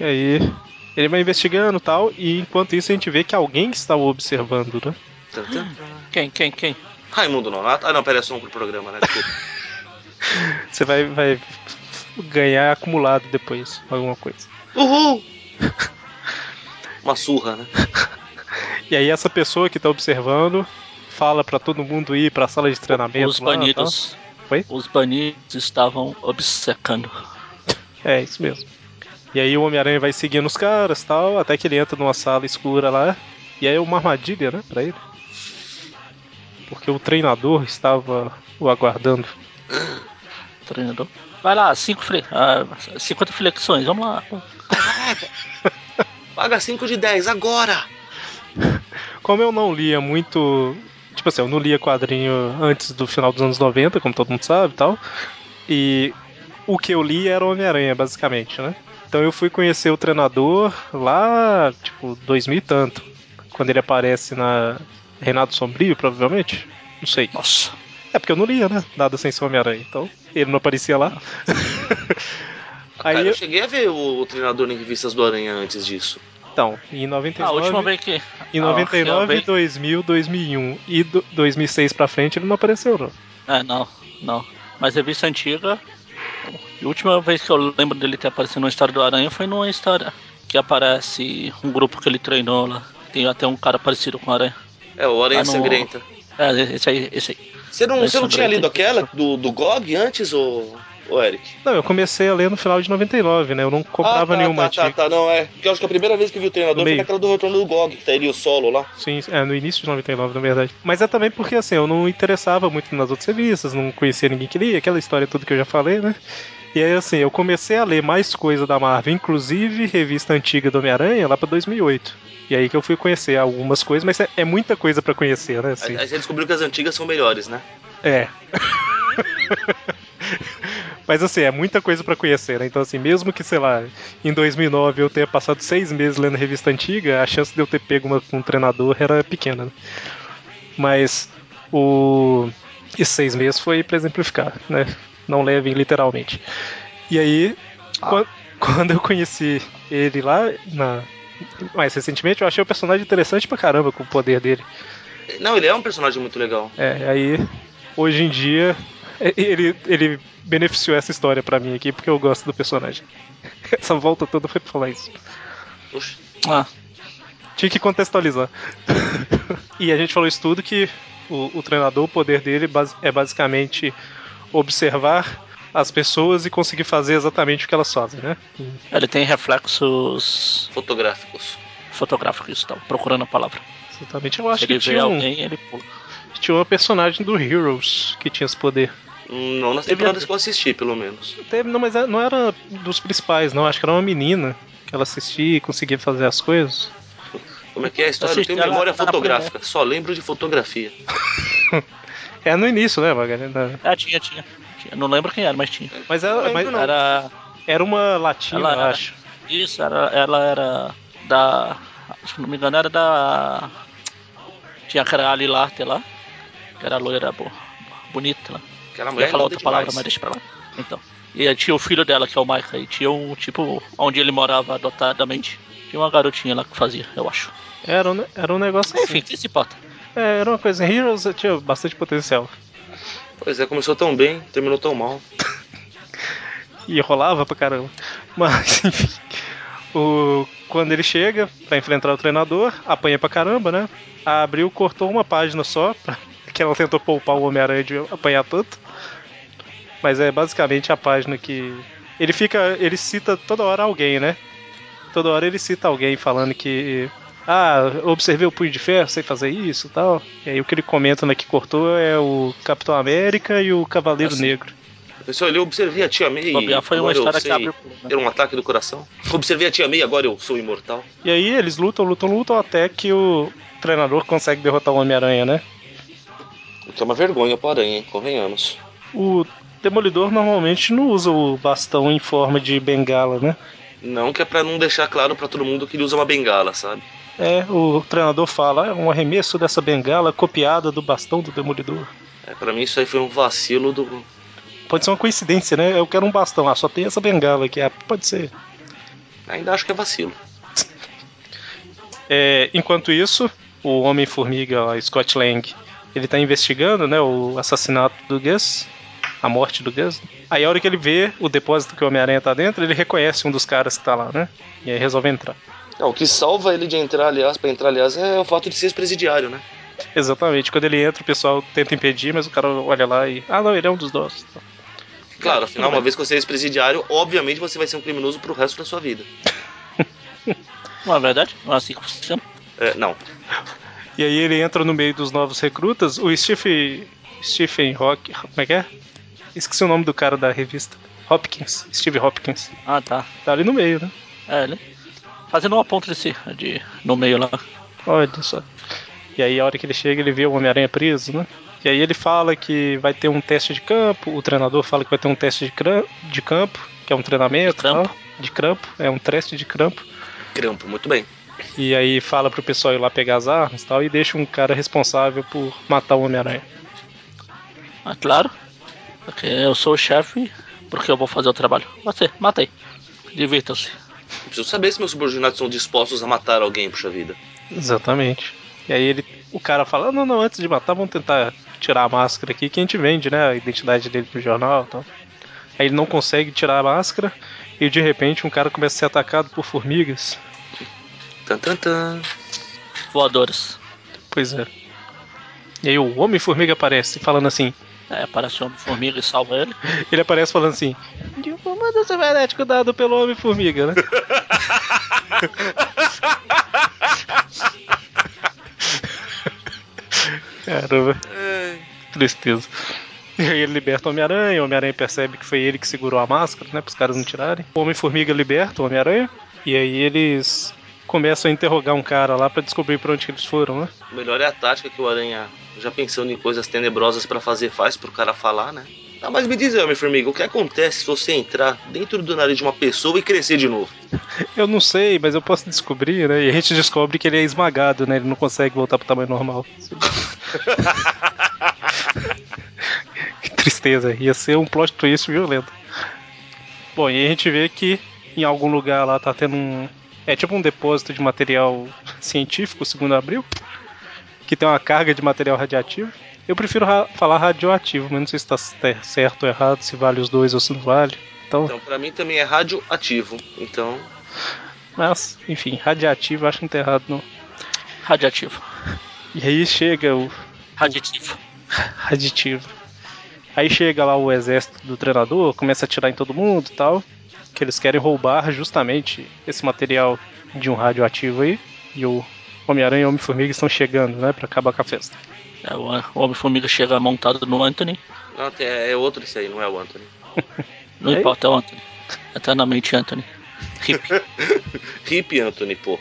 E aí ele vai investigando e tal, e enquanto isso a gente vê que alguém está o observando, né? Quem, quem, quem? Raimundo Nonato. Ah, não, pera, é som pro programa, né? Você vai, vai ganhar acumulado depois, alguma coisa. Uhul! Uma surra, né? E aí essa pessoa que tá observando fala pra todo mundo ir pra sala de treinamento. Os lá, banidos. Oi? Os banidos estavam obcecando. É, isso mesmo. E aí o Homem-Aranha vai seguindo os caras tal, até que ele entra numa sala escura lá. E aí é uma armadilha, né, pra ele. Porque o treinador estava o aguardando. Treinador. Vai lá, cinco fle ah, 50 flexões, vamos lá. Paga 5 de 10 agora! Como eu não lia muito. Tipo assim, eu não lia quadrinho antes do final dos anos 90, como todo mundo sabe e tal. E o que eu li era Homem-Aranha, basicamente, né? Então eu fui conhecer o treinador lá, tipo, 2000 e tanto. Quando ele aparece na Renato Sombrio, provavelmente. Não sei. Nossa. É porque eu não lia, né? Nada sem ser Homem-Aranha. Então, ele não aparecia lá. Aí Cara, eu- eu cheguei a ver o, o treinador em revistas do Aranha antes disso. Então, em 99. Ah, a última vez que. Em Ah, 99, realmente- 2000, 2001 e do, 2006 pra frente ele não apareceu, não. É, não, não. Mas revista antiga. A última vez que eu lembro dele ter aparecido numa história do Aranha foi numa história que aparece um grupo que ele treinou lá. Tem até um cara parecido com o Aranha. É, o Aranha Ah, no- Sangrenta. É, esse aí, esse aí. Você não, você não tinha lido aquela do, do GOG antes, ô, ô Eric? Não, eu comecei a ler no final de 99, né? Eu não comprava ah, tá, nenhuma tá, tá, tá, não, é. Porque eu acho que a primeira vez que eu vi o treinador foi meio. naquela do retorno do GOG, que tá ele o solo lá. Sim, é, no início de 99, na verdade. Mas é também porque, assim, eu não interessava muito nas outras revistas, não conhecia ninguém que lia, aquela história tudo que eu já falei, né? E aí, assim, eu comecei a ler mais coisa da Marvel, inclusive revista antiga do Homem-Aranha, lá pra 2008. E aí que eu fui conhecer algumas coisas, mas é, é muita coisa pra conhecer, né? Assim. Aí, você descobriu que as antigas são melhores, né? É. Mas assim, é muita coisa pra conhecer, né? Então, assim, mesmo que, sei lá, em 2009 eu tenha passado seis meses lendo revista antiga, a chance de eu ter pego uma, um treinador era pequena, né? Mas o. Esses seis meses foi pra exemplificar, né? Não levem literalmente. E aí, quan- quando eu conheci ele lá, na... mais recentemente, eu achei o personagem interessante pra caramba com o poder dele. Não, ele é um personagem muito legal. É, aí hoje em dia ele, ele beneficiou essa história pra mim aqui porque eu gosto do personagem. Essa volta toda foi pra falar isso. Oxe. Ah, Tinha que contextualizar. e a gente falou isso tudo que o, o treinador, o poder dele é basicamente observar as pessoas e conseguir fazer exatamente o que elas fazem, né? ele tem reflexos Fotográficos. fotográficos, tá procurando a palavra. Exatamente. Eu Se acho ele que tinha um, alguém, ele pula. tinha uma personagem do Heroes que tinha esse poder. Não nas Teve- temporadas que eu assisti, pelo menos. Teve, não, mas é- não era dos principais, não. Acho que era uma menina que ela assistia e conseguia fazer as coisas. Como é que é a história? Eu Assisti tenho memória fotográfica. Só lembro de fotografia. É no início, né, Magali? Na- Ah, tinha, tinha, tinha. Não lembro quem era, mas tinha. Mas, ela, mas não. Era. era uma latina, Ela eu era- acho. Isso, era, ela era da. Se não me engano, era da. Tinha aquela Ali Larter lá, que era loira bo, bonita lá. Aquela Eu mulher ia falar outra palavra, demais. mas deixa pra lá. Então. E tinha o filho dela, que é o Micah, e tinha um, tipo, onde ele morava adotadamente. Tinha uma garotinha lá que fazia, eu acho. Era um, era um negócio assim. Enfim, que se importa. É, era uma coisa. Heroes tinha bastante potencial. Pois é, começou tão bem, terminou tão mal. E rolava pra caramba. Mas, enfim. O, quando ele chega pra enfrentar o treinador, apanha pra caramba, né? A Abril cortou uma página só, pra, que ela tentou poupar o Homem-Aranha de apanhar tanto. Mas é basicamente a página que. Ele fica. Ele cita toda hora alguém, né? Toda hora ele cita alguém falando que. Ah, observei o Punho de Ferro, sei fazer isso e tal. E aí o que ele comenta na que cortou é o Capitão América e o Cavaleiro Assim. Negro. Pessoal, eu observei a tia May e Bobear foi uma história que né? ter um ataque do coração. Observei a tia May agora eu sou imortal. E aí eles lutam, lutam, lutam até que o treinador consegue derrotar o Homem-Aranha, né? O que é uma vergonha pro Aranha, hein? Convenhamos. O Demolidor normalmente não usa o bastão em forma de bengala, né? Não que é pra não deixar claro pra todo mundo que ele usa uma bengala, sabe? É, o treinador fala, é um arremesso dessa bengala copiada do bastão do Demolidor. É, pra mim isso aí foi um vacilo do. Pode ser uma coincidência, né? Eu quero um bastão, ah, só tem essa bengala aqui. Ah, pode ser. Ainda acho que é vacilo. É, enquanto isso, o Homem-Formiga, Scott Lang, ele tá investigando, né, o assassinato do Gus, a morte do Gus. Aí a hora que ele vê o depósito que o Homem-Aranha tá dentro, ele reconhece um dos caras que tá lá, né? E aí resolve entrar. Não, o que salva ele de entrar, aliás, pra entrar, aliás, é o fato de ser ex-presidiário, né? Exatamente. Quando ele entra, o pessoal tenta impedir, mas o cara olha lá e. Ah, não, ele é um dos nossos. Claro, afinal, uma vez que você é ex-presidiário, obviamente você vai ser um criminoso pro resto da sua vida. Não é verdade? Não é assim que funciona. É, não. E aí ele entra no meio dos novos recrutas. O Steve, Stephen Rock. Como é que é? Esqueci o nome do cara da revista. Hopkins. Steve Hopkins. Ah, tá. Tá ali no meio, né? É, ele. Fazendo uma ponta desse, de, no meio lá. Olha só. E aí a hora que ele chega, ele vê o Homem-Aranha preso, né? E aí ele fala que vai ter um teste de campo, o treinador fala que vai ter um teste de, cram- de campo, que é um treinamento. De crampo. tal. De crampo, é um teste de crampo. Crampo, muito bem. E aí fala pro pessoal ir lá pegar as armas e tal, e deixa um cara responsável por matar o Homem-Aranha. Ah, claro. Porque eu sou o chefe, porque eu vou fazer o trabalho. Você, matei. Divirtam-se. Preciso saber se meus subordinados são dispostos a matar alguém, puxa vida. Exatamente. E aí ele, o cara fala, "Ah, não, não, antes de matar, vamos tentar tirar a máscara aqui, que a gente vende, né, a identidade dele no jornal e tal. Aí ele não consegue tirar a máscara, e de repente um cara começa a ser atacado por formigas. Tan, tan, tan. Voadores. Pois é. E aí o Homem-Formiga aparece, falando assim, É, aparece um formiga e salva ele. ele aparece falando assim, manda cibernético dado pelo Homem-Formiga, né? Caramba. Tristeza. E aí ele liberta o Homem-Aranha, o Homem-Aranha percebe que foi ele que segurou a máscara, né? Para os caras não tirarem. O Homem-Formiga liberta o Homem-Aranha. E aí eles começam a interrogar um cara lá para descobrir pra onde que eles foram, né? Melhor é a tática que o Aranha, já pensando em coisas tenebrosas pra fazer, faz pro cara falar, né? Ah, mas me diz Homem-Formiga, o que acontece se você entrar dentro do nariz de uma pessoa e crescer de novo? Eu não sei, mas eu posso descobrir, né? E a gente descobre que ele é esmagado, né? Ele não consegue voltar pro tamanho normal. que tristeza, ia ser um plot twist violento. Bom, e a gente vê que em algum lugar lá tá tendo um. É tipo um depósito de material científico, segundo abril, que tem uma carga de material radiativo. Eu prefiro ra- falar radioativo, mas não sei se tá c- certo ou errado, se vale os dois ou se não vale. Então, Então, pra mim também é radioativo. Então, mas, enfim, radiativo eu acho que não tá errado não. Radiativo. E aí chega o Raditivo. raditivo. Aí chega lá o exército do treinador, começa a atirar em todo mundo e tal. Que eles querem roubar justamente esse material de um radioativo aí. E o Homem-Aranha e o Homem-Formiga estão chegando, né, pra acabar com a festa. É, o Homem-Formiga chega montado no Anthony. não, tem- é outro esse aí, não é o Anthony. Não Ei? importa, é o Anthony. Eternamente Anthony. Hip. Hip Anthony, pô.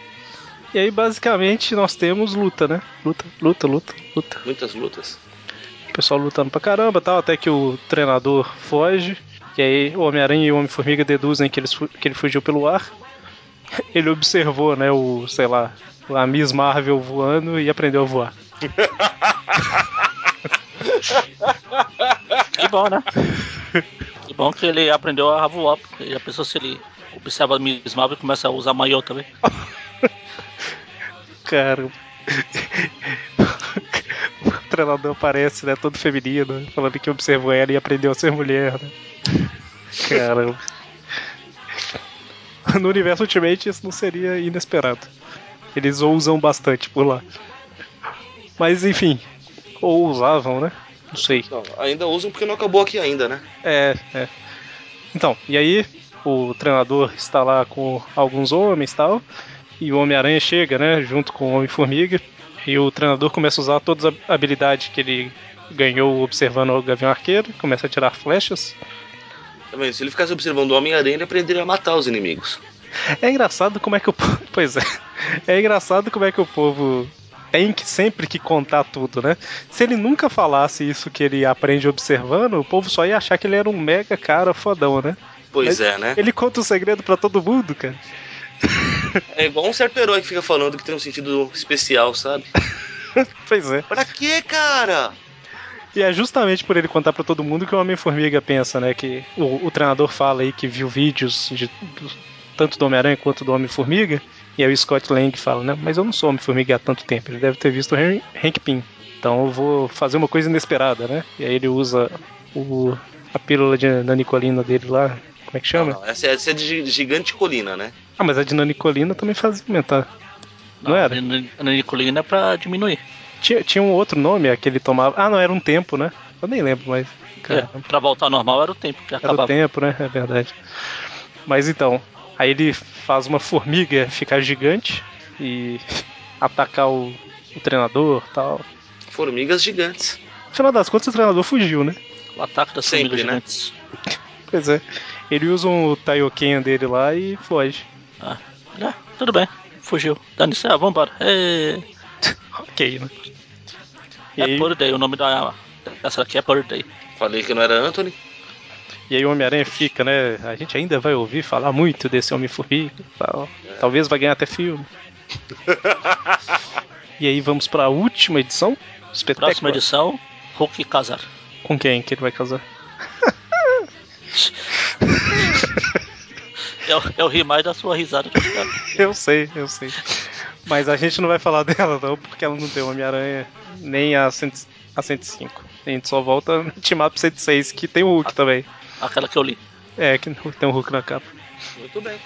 E aí, basicamente, nós temos luta, né? Luta, luta, luta, luta. Muitas lutas. O pessoal lutando pra caramba tal, até que o treinador foge. E aí o Homem-Aranha e o Homem-Formiga deduzem que, eles que ele fugiu pelo ar. Ele observou, né, o, sei lá, a Miss Marvel voando e aprendeu a voar. Que bom, né? Que bom que ele aprendeu a voar. Porque já pensou se ele observa a Miss Marvel e começa a usar maiô também? Cara. Treinador aparece, né, todo feminino, falando que observou ela e aprendeu a ser mulher, né? Caramba. No universo Ultimate isso não seria inesperado. Eles ousam bastante por lá. Mas enfim, ou usavam, né? Não sei. Não, ainda usam porque não acabou aqui ainda, né? É, é. Então, e aí o treinador está lá com alguns homens e tal, e o Homem-Aranha chega, né, junto com o Homem-Formiga, e o treinador começa a usar todas as habilidades que ele ganhou observando o Gavião Arqueiro, começa a tirar flechas. Tá vendo? Se ele ficasse observando o Homem-Aranha, ele aprenderia a matar os inimigos. É engraçado como é que o povo. Pois é. É engraçado como é que o povo tem que sempre que contar tudo, né? Se ele nunca falasse isso que ele aprende observando, o povo só ia achar que ele era um mega cara fodão, né? Pois Mas é, né? Ele conta o segredo pra todo mundo, cara. É igual um certo herói que fica falando que tem um sentido especial, sabe? Pois é. Pra quê, cara? E é justamente por ele contar pra todo mundo que o Homem-Formiga pensa, né? Que o, o treinador fala aí que viu vídeos de, do- tanto do Homem-Aranha quanto do Homem-Formiga. E aí o Scott Lang fala, né? Mas eu não sou Homem-Formiga há tanto tempo. Ele deve ter visto o Hank, Hank Pym. Então eu vou fazer uma coisa inesperada, né? E aí ele usa o, a pílula de nanicolina dele lá. Como é que chama? Não, essa, é, essa é de gi- gigante colina, né? Ah, mas a de nanicolina também fazia aumentar. Não era? A Nicolina é pra diminuir. Tinha, tinha um outro nome a que ele tomava. Ah, não, era um tempo, né? Eu nem lembro mais. É, pra voltar ao normal era o tempo que Era o tempo, né? É verdade. Mas então, aí ele faz uma formiga ficar gigante e atacar o, o treinador tal. Formigas gigantes. No final das contas, o treinador fugiu, né? O ataque das Sempre, formigas né? gigantes. Pois é. Ele usa um Taioken dele lá e foge. Ah, é, tudo bem. Fugiu. Dane-se, ah, vambora. É, Ok, né? E é aí, Day, o nome da. Essa aqui é Day. Falei que não era Anthony. e aí o Homem-Aranha fica, né? A gente ainda vai ouvir falar muito desse Homem-Formiga e tal. Talvez vai ganhar até filme. e aí vamos pra última edição. Espetáculo. Próxima edição, Hulk casar. Com quem que ele vai casar? Eu, eu ri mais da sua risada. Eu sei, eu sei. Mas a gente não vai falar dela não, porque ela não tem Homem-Aranha nem a, 100 a 105. A gente só volta no Team Up 106, que tem o Hulk também. Aquela que eu li. É, que tem o Hulk na capa. Muito bem.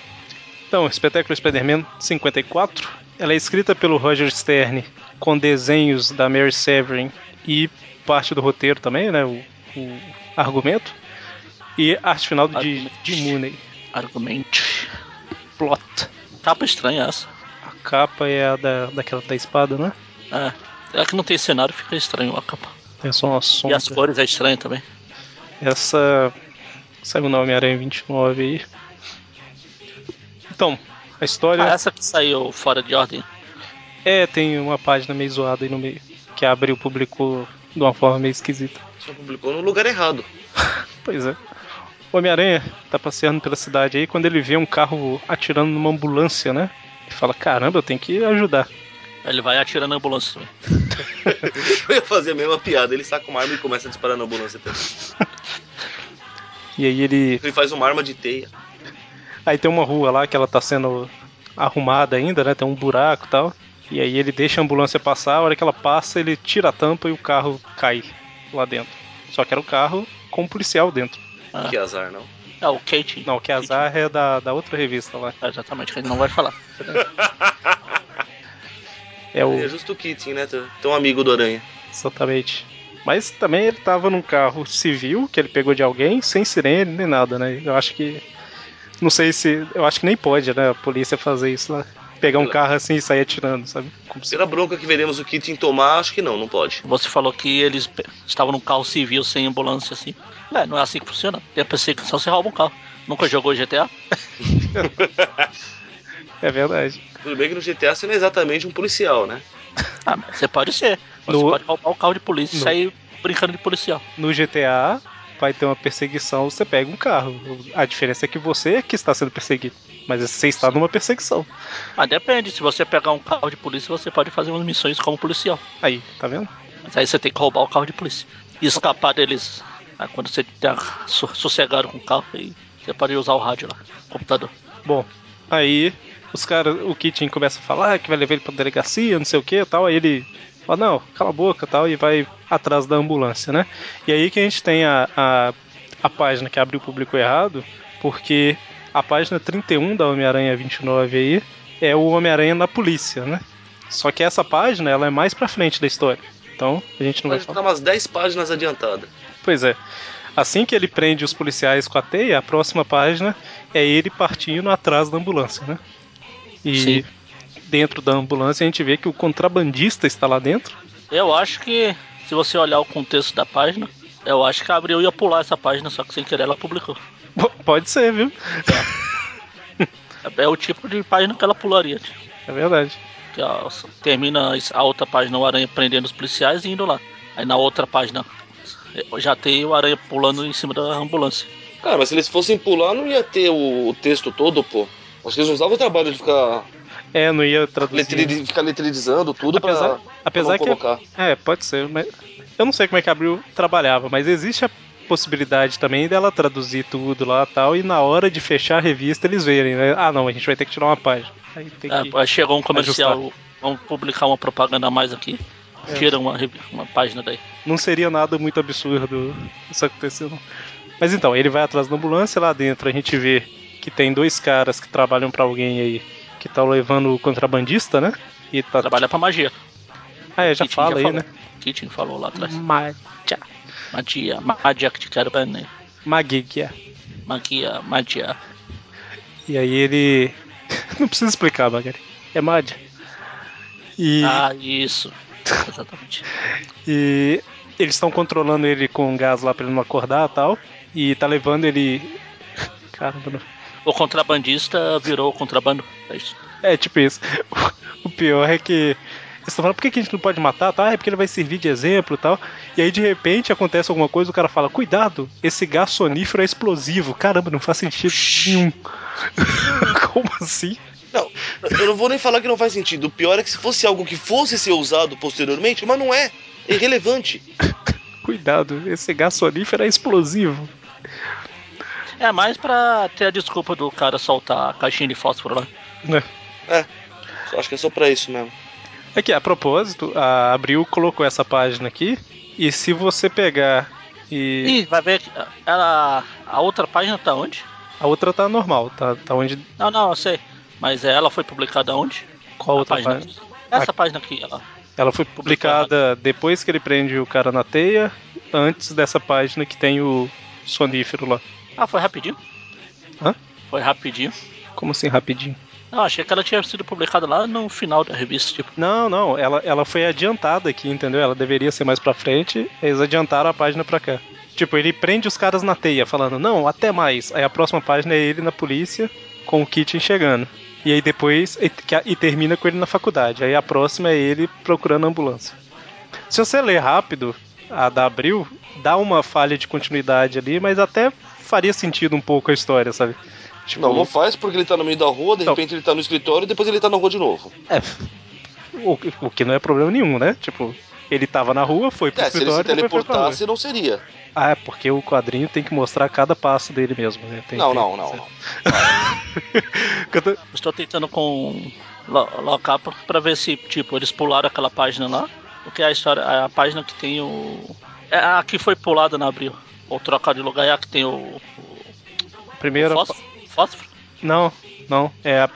Então, Espetáculo Spider-Man 54. Ela é escrita pelo Roger Stern, com desenhos da Mary Severin e parte do roteiro também, né? O, o argumento. E arte final de, de Mooney. Argumente. Plot. Capa estranha essa. A capa é a da, daquela da espada, né? É. É que não tem cenário, fica estranho a capa. Tem só uma E sombra. as cores é estranho também. Essa saiu no Homem-Aranha 29 aí. Então, a história. Ah, essa que saiu fora de ordem. É, tem uma página meio zoada aí no meio. Que abriu, publicou de uma forma meio esquisita. Só publicou no lugar errado. Pois é. O Homem-Aranha tá passeando pela cidade aí quando ele vê um carro atirando numa ambulância, né? Ele fala: caramba, eu tenho que ajudar. Ele vai atirando na ambulância também. Eu ia fazer a mesma piada. Ele saca uma arma e começa a disparar na ambulância também. E aí ele. Ele faz uma arma de teia. Aí tem uma rua lá que ela tá sendo arrumada ainda, né? Tem um buraco e tal. E aí ele deixa a ambulância passar, a hora que ela passa, ele tira a tampa e o carro cai lá dentro. Só que era o carro com um policial dentro. Ah. Que azar, não? É o Kate. Não, que azar é da, da outra revista lá. É, exatamente, que ele não vai falar. É o. É justo o Kitten, né? Tão amigo do Aranha. Exatamente. Mas também ele tava num carro civil que ele pegou de alguém, sem sirene nem nada, né? Eu acho que. Não sei se. Eu acho que nem pode, né? A polícia fazer isso lá. Pegar um carro assim e sair atirando, sabe? Como se- Pela bronca que veremos o Kitten tomar, acho que não, não pode. Você falou que eles estavam num carro civil sem ambulância assim. É, não é assim que funciona. Tem a perseguição, você rouba um carro. Nunca jogou GTA? É verdade. Tudo bem que no GTA você não é exatamente um policial, né? Ah, mas você pode ser. Você No- pode roubar o carro de polícia e No- sair brincando de policial. No GTA vai ter uma perseguição, você pega um carro. A diferença é que você é que está sendo perseguido. Mas você está numa perseguição. Ah, depende. Se você pegar um carro de polícia, você pode fazer umas missões como policial. Aí, tá vendo? Mas aí você tem que roubar o carro de polícia. E escapar deles. Ah, quando você tá so- sossegado com o carro, aí você pode usar o rádio lá, computador. Bom, aí os caras, o Kitten começa a falar que vai levar ele pra delegacia, não sei o que e tal. Aí ele fala, não, cala a boca e tal, e vai atrás da ambulância, né? E aí que a gente tem a, a, a página que abre o público errado, porque a página 31 da Homem-Aranha 29 aí é o Homem-Aranha na polícia, né? Só que essa página, ela é mais pra frente da história. Então, a gente não vai Mas falar. tá umas 10 páginas adiantada. Pois é. Assim que ele prende os policiais com a teia, a próxima página é ele partindo atrás da ambulância, né? E Sim. dentro da ambulância a gente vê que o contrabandista está lá dentro. Eu acho que, se você olhar o contexto da página, eu acho que a Abril ia pular essa página, só que sem querer ela publicou. Pode ser, viu? É o tipo de página que ela pularia. É verdade. Que ó, termina a outra página o Aranha prendendo os policiais e indo lá. Aí na outra página já tem o Aranha pulando em cima da ambulância. Cara, mas se eles fossem pular, não ia ter o, o texto todo, pô. Acho que eles não usavam o trabalho de ficar, É, não ia traduzir. letri- ficar letrizando tudo Apesar, pra, apesar pra que. não colocar. É, pode ser, mas. Eu não sei como é que a Abril trabalhava, mas existe a possibilidade também dela traduzir tudo lá e tal, e na hora de fechar a revista eles verem, né? Ah, não, a gente vai ter que tirar uma página. Aí tem É, aí chegou um comercial, ajustar. vamos publicar uma propaganda a mais aqui. É. Tira uma, uma página daí. não seria nada muito absurdo isso acontecer, não. Mas então, ele vai atrás da ambulância, lá dentro a gente vê que tem dois caras que trabalham pra alguém aí, que tá levando o contrabandista, né? E tá. Trabalha pra magia. Ah, é, já fala aí, falou. né? Kitchen falou lá atrás. Magia. Magia, magia que te né? Magigia. Magia, magia. E aí ele. não precisa explicar, Magari. É Magia. E, Ah, isso. Exatamente. e eles estão controlando ele com gás lá pra ele não acordar e tal. E tá levando ele. Caramba. O contrabandista virou contrabando. É isso. É tipo isso. O pior é que. Eles estão falando, por que, que a gente não pode matar? Tá? É porque ele vai servir de exemplo e tal. E aí de repente acontece alguma coisa, o cara fala, cuidado, esse gás sonífero é explosivo. Caramba, não faz sentido nenhum. Como assim? Não, eu não vou nem falar que não faz sentido. O pior é que se fosse algo que fosse ser usado posteriormente, mas não é. É irrelevante. Cuidado, esse gás sonífero é explosivo. É mais pra ter a desculpa do cara soltar a caixinha de fósforo lá. Né? Só Acho que é só pra isso mesmo. Aqui, a propósito, a Abril colocou essa página aqui. E se você pegar e. Ih, vai ver ela. A outra página tá onde? A outra tá normal, tá, tá onde. Não, não, eu sei. Mas ela foi publicada onde? Qual A outra página? página? Essa página aqui, ela. Ela foi publicada depois que ele prende o cara na teia, antes dessa página que tem o sonífero lá. Ah, foi rapidinho? Hã? Foi rapidinho. Como assim, rapidinho? Não, achei que ela tinha sido publicada lá no final da revista, tipo. Não, não, ela, ela foi adiantada aqui, entendeu? Ela deveria ser mais pra frente, eles adiantaram a página pra cá. Tipo, ele prende os caras na teia, falando, não, até mais. Aí a próxima página é ele na polícia, com o Kitten chegando. E aí depois, e, e termina com ele na faculdade. Aí a próxima é ele procurando a ambulância. Se você ler rápido, a da Abril, dá uma falha de continuidade ali, mas até faria sentido um pouco a história, sabe? Tipo, Não, não faz porque ele tá no meio da rua, de Não. repente ele tá no escritório e depois ele tá na rua de novo. É. O, o que não é problema nenhum, né? Tipo, ele tava na rua, foi pro É, se ele se escritório teleportasse, não seria. Ah, é porque o quadrinho tem que mostrar cada passo dele mesmo, né? Tem- Não, tem- não, não, não. Estou tentando com lo- locar pra, ver se, tipo, eles pularam aquela página lá. Porque a história, a página que tem o. É a que foi pulada na abril. Ou trocar de lugar é a que tem o. o Primeiro. fósforo? Não, não. É a,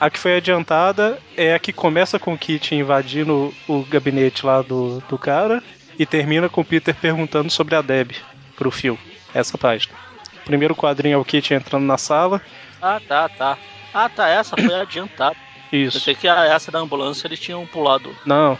a que foi adiantada é a que começa com o Kit invadindo o gabinete lá do, do cara e termina com o Peter perguntando sobre a Deb pro Phil. Essa página. O primeiro quadrinho é o Kit entrando na sala. Ah, tá, tá. Ah, tá, essa foi adiantada. Isso. Pensei que a, essa da ambulância eles tinham pulado. Não.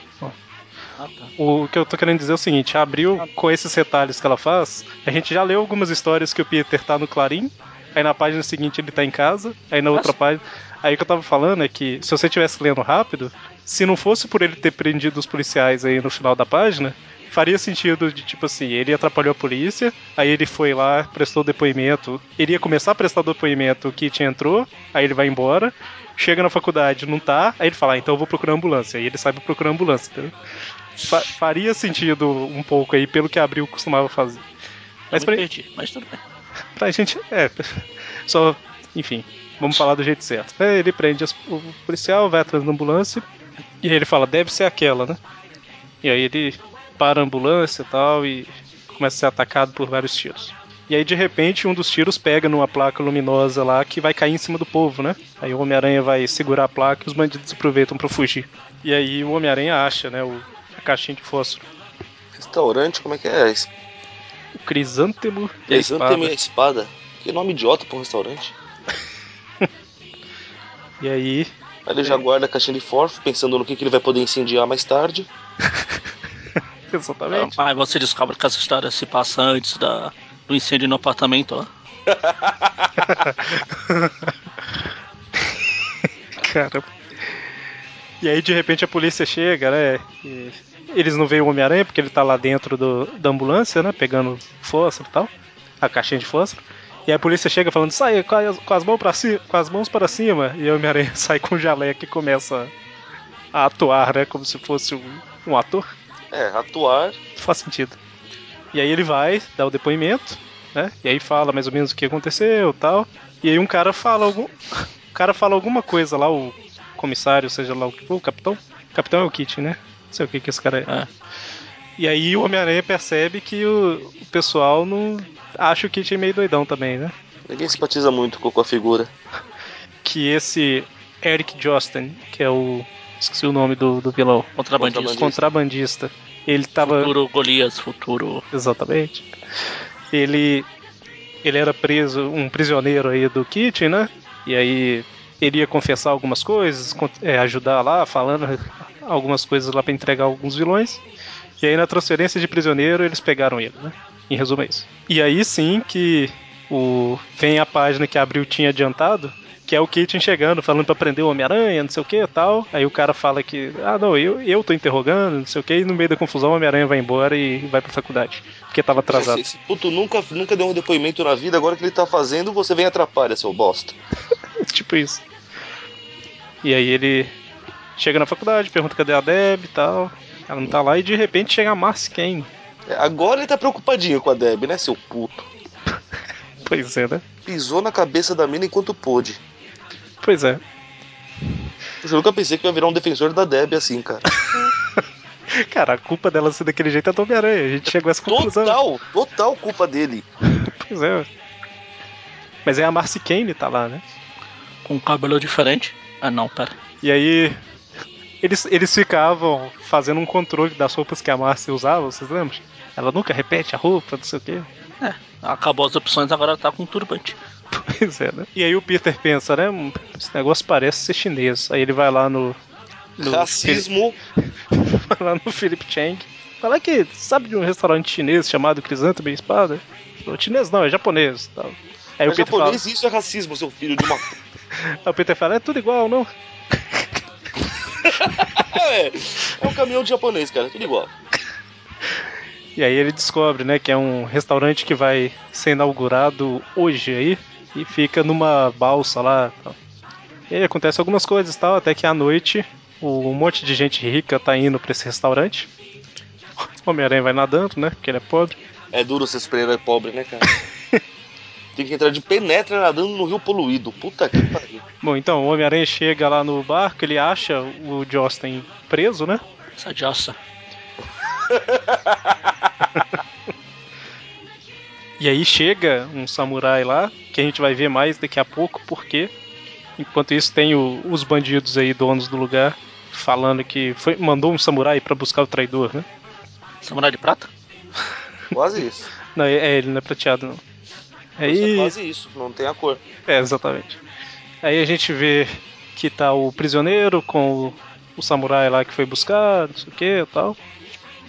Ah, tá. O que eu tô querendo dizer é o seguinte: abriu com esses retalhos que ela faz. A gente já leu algumas histórias que o Peter tá no Clarim. Aí na página seguinte ele tá em casa. Aí na outra Nossa. página. Aí o que eu tava falando é que se você tivesse lendo rápido, se não fosse por ele ter prendido os policiais aí no final da página, faria sentido de tipo assim, ele atrapalhou a polícia, aí ele foi lá, prestou depoimento, ele ia começar a prestar depoimento, o Kit entrou, aí ele vai embora, chega na faculdade, não tá, aí ele fala, ah, então eu vou procurar ambulância, aí ele sai pra procurar ambulância, entendeu? Fa- faria sentido um pouco aí pelo que a Abril costumava fazer. Mas pra, perdi, mas tudo bem. Pra gente, é, só, enfim, vamos falar do jeito certo. É, ele prende as- o policial, vai atrás da ambulância, e ele fala, deve ser aquela, né? E aí ele para a ambulância e tal, e começa a ser atacado por vários tiros. E aí, de repente, um dos tiros pega numa placa luminosa lá que vai cair em cima do povo, né? Aí o Homem-Aranha vai segurar a placa e os bandidos aproveitam pra fugir. E aí o Homem-Aranha acha, né, o, a caixinha de fósforo. Restaurante, como é que é? O crisântemo e a espada. tem a espada. Que nome idiota pra um restaurante. E aí, Aí ele já guarda a caixinha de fósforo, pensando no que, que ele vai poder incendiar mais tarde. exatamente. Aí você descobre que essa história se passa antes da, do incêndio no apartamento lá. Caramba. E aí, de repente, a polícia chega, né? e eles não veem o Homem-Aranha porque ele tá lá dentro do, da ambulância, né? Pegando fósforo e tal. A caixinha de fósforo. E aí a polícia chega falando, sai com as, com as, mãos, pra cima, com as mãos para cima. E o Homem-Aranha sai com o jaleco e começa a atuar, né? Como se fosse um, um ator. É, atuar. Faz sentido. E aí ele vai, dá o depoimento, né? E aí fala mais ou menos o que aconteceu e tal. E aí um cara fala algum. O cara fala alguma coisa lá, o comissário, seja lá o que for, o capitão. O capitão é o Kit, né? Não sei o que, que esse cara é. É. E aí o Homem-Aranha percebe que o, o pessoal não acha o Kit meio doidão também, né? Ninguém simpatiza muito com a figura. Que esse Eric Josten, que é o. Esqueci o nome do, do vilão. Contrabandista. Contrabandista. Ele tava. Futuro Golias, futuro. Exatamente. Ele ele era preso, um prisioneiro aí do Kit, né? E aí ele ia confessar algumas coisas, é, ajudar lá, falando algumas coisas lá para entregar alguns vilões. E aí na transferência de prisioneiro eles pegaram ele, né? Em resumo é isso. E aí sim que o vem a página que abriu tinha adiantado, que é o Kitten chegando, falando para prender o Homem-Aranha, não sei o que e tal. Aí o cara fala que, ah, não, eu, eu tô interrogando, não sei o que, e no meio da confusão o Homem-Aranha vai embora e vai pra faculdade, porque tava atrasado. Esse, esse puto nunca, nunca deu um depoimento na vida, agora que ele tá fazendo, você vem atrapalha, seu bosta. tipo isso. E aí ele chega na faculdade, pergunta cadê a Deb e tal. Ela não tá lá e de repente chega a Marcy Kane. É, agora ele tá preocupadinho com a Deb, né, seu puto? pois é, né? Pisou na cabeça da mina enquanto pôde. Pois é. Eu nunca pensei que ia virar um defensor da Deb assim, cara. cara, a culpa dela ser daquele jeito é do Homem-Aranha. A gente chegou a essa conclusão. Total, total culpa dele. pois é. Mas é a Marcy Kane tá lá, né? Com um cabelo diferente. Ah, não, pera. E aí, eles, eles ficavam fazendo um controle das roupas que a Marcy usava, vocês lembram? Ela nunca repete a roupa, não sei o quê. É, acabou as opções, agora tá com turbante. Pois é, né? E aí o Peter pensa, né? Hum, esse negócio parece ser chinês. Aí ele vai lá no. no Racismo. vai lá no Philip Chang. Fala que sabe de um restaurante chinês chamado Crisântemo e Espada? Não, chinês não, é japonês. Tal. Aí é o Peter japonês fala, isso é racismo, seu filho de uma. Aí o Peter fala, é tudo igual, não? é, é um caminhão de japonês, cara, tudo igual. E aí ele descobre, né, que é um restaurante que vai ser inaugurado hoje aí e fica numa balsa lá. Tal. E aí acontece algumas coisas tal, até que à noite um monte de gente rica tá indo pra esse restaurante. O Homem-Aranha vai nadando, né? Porque ele é pobre. É duro ser super-herói pobre, né, cara? Tem que entrar de penetra nadando no rio poluído. Puta que pariu. Bom, então, o Homem-Aranha chega lá no barco, ele acha o Josten preso, né? Essa jossa. E aí chega um samurai lá, que a gente vai ver mais daqui a pouco, porque enquanto isso tem o, os bandidos aí, donos do lugar, falando que foi, mandou um samurai para buscar o traidor, né? Samurai de prata? Quase isso. não, é, é, ele não é prateado, não. Aí... É quase isso, não tem a cor. É, exatamente. Aí a gente vê que tá o prisioneiro com o, o samurai lá que foi buscar, não sei o que e tal.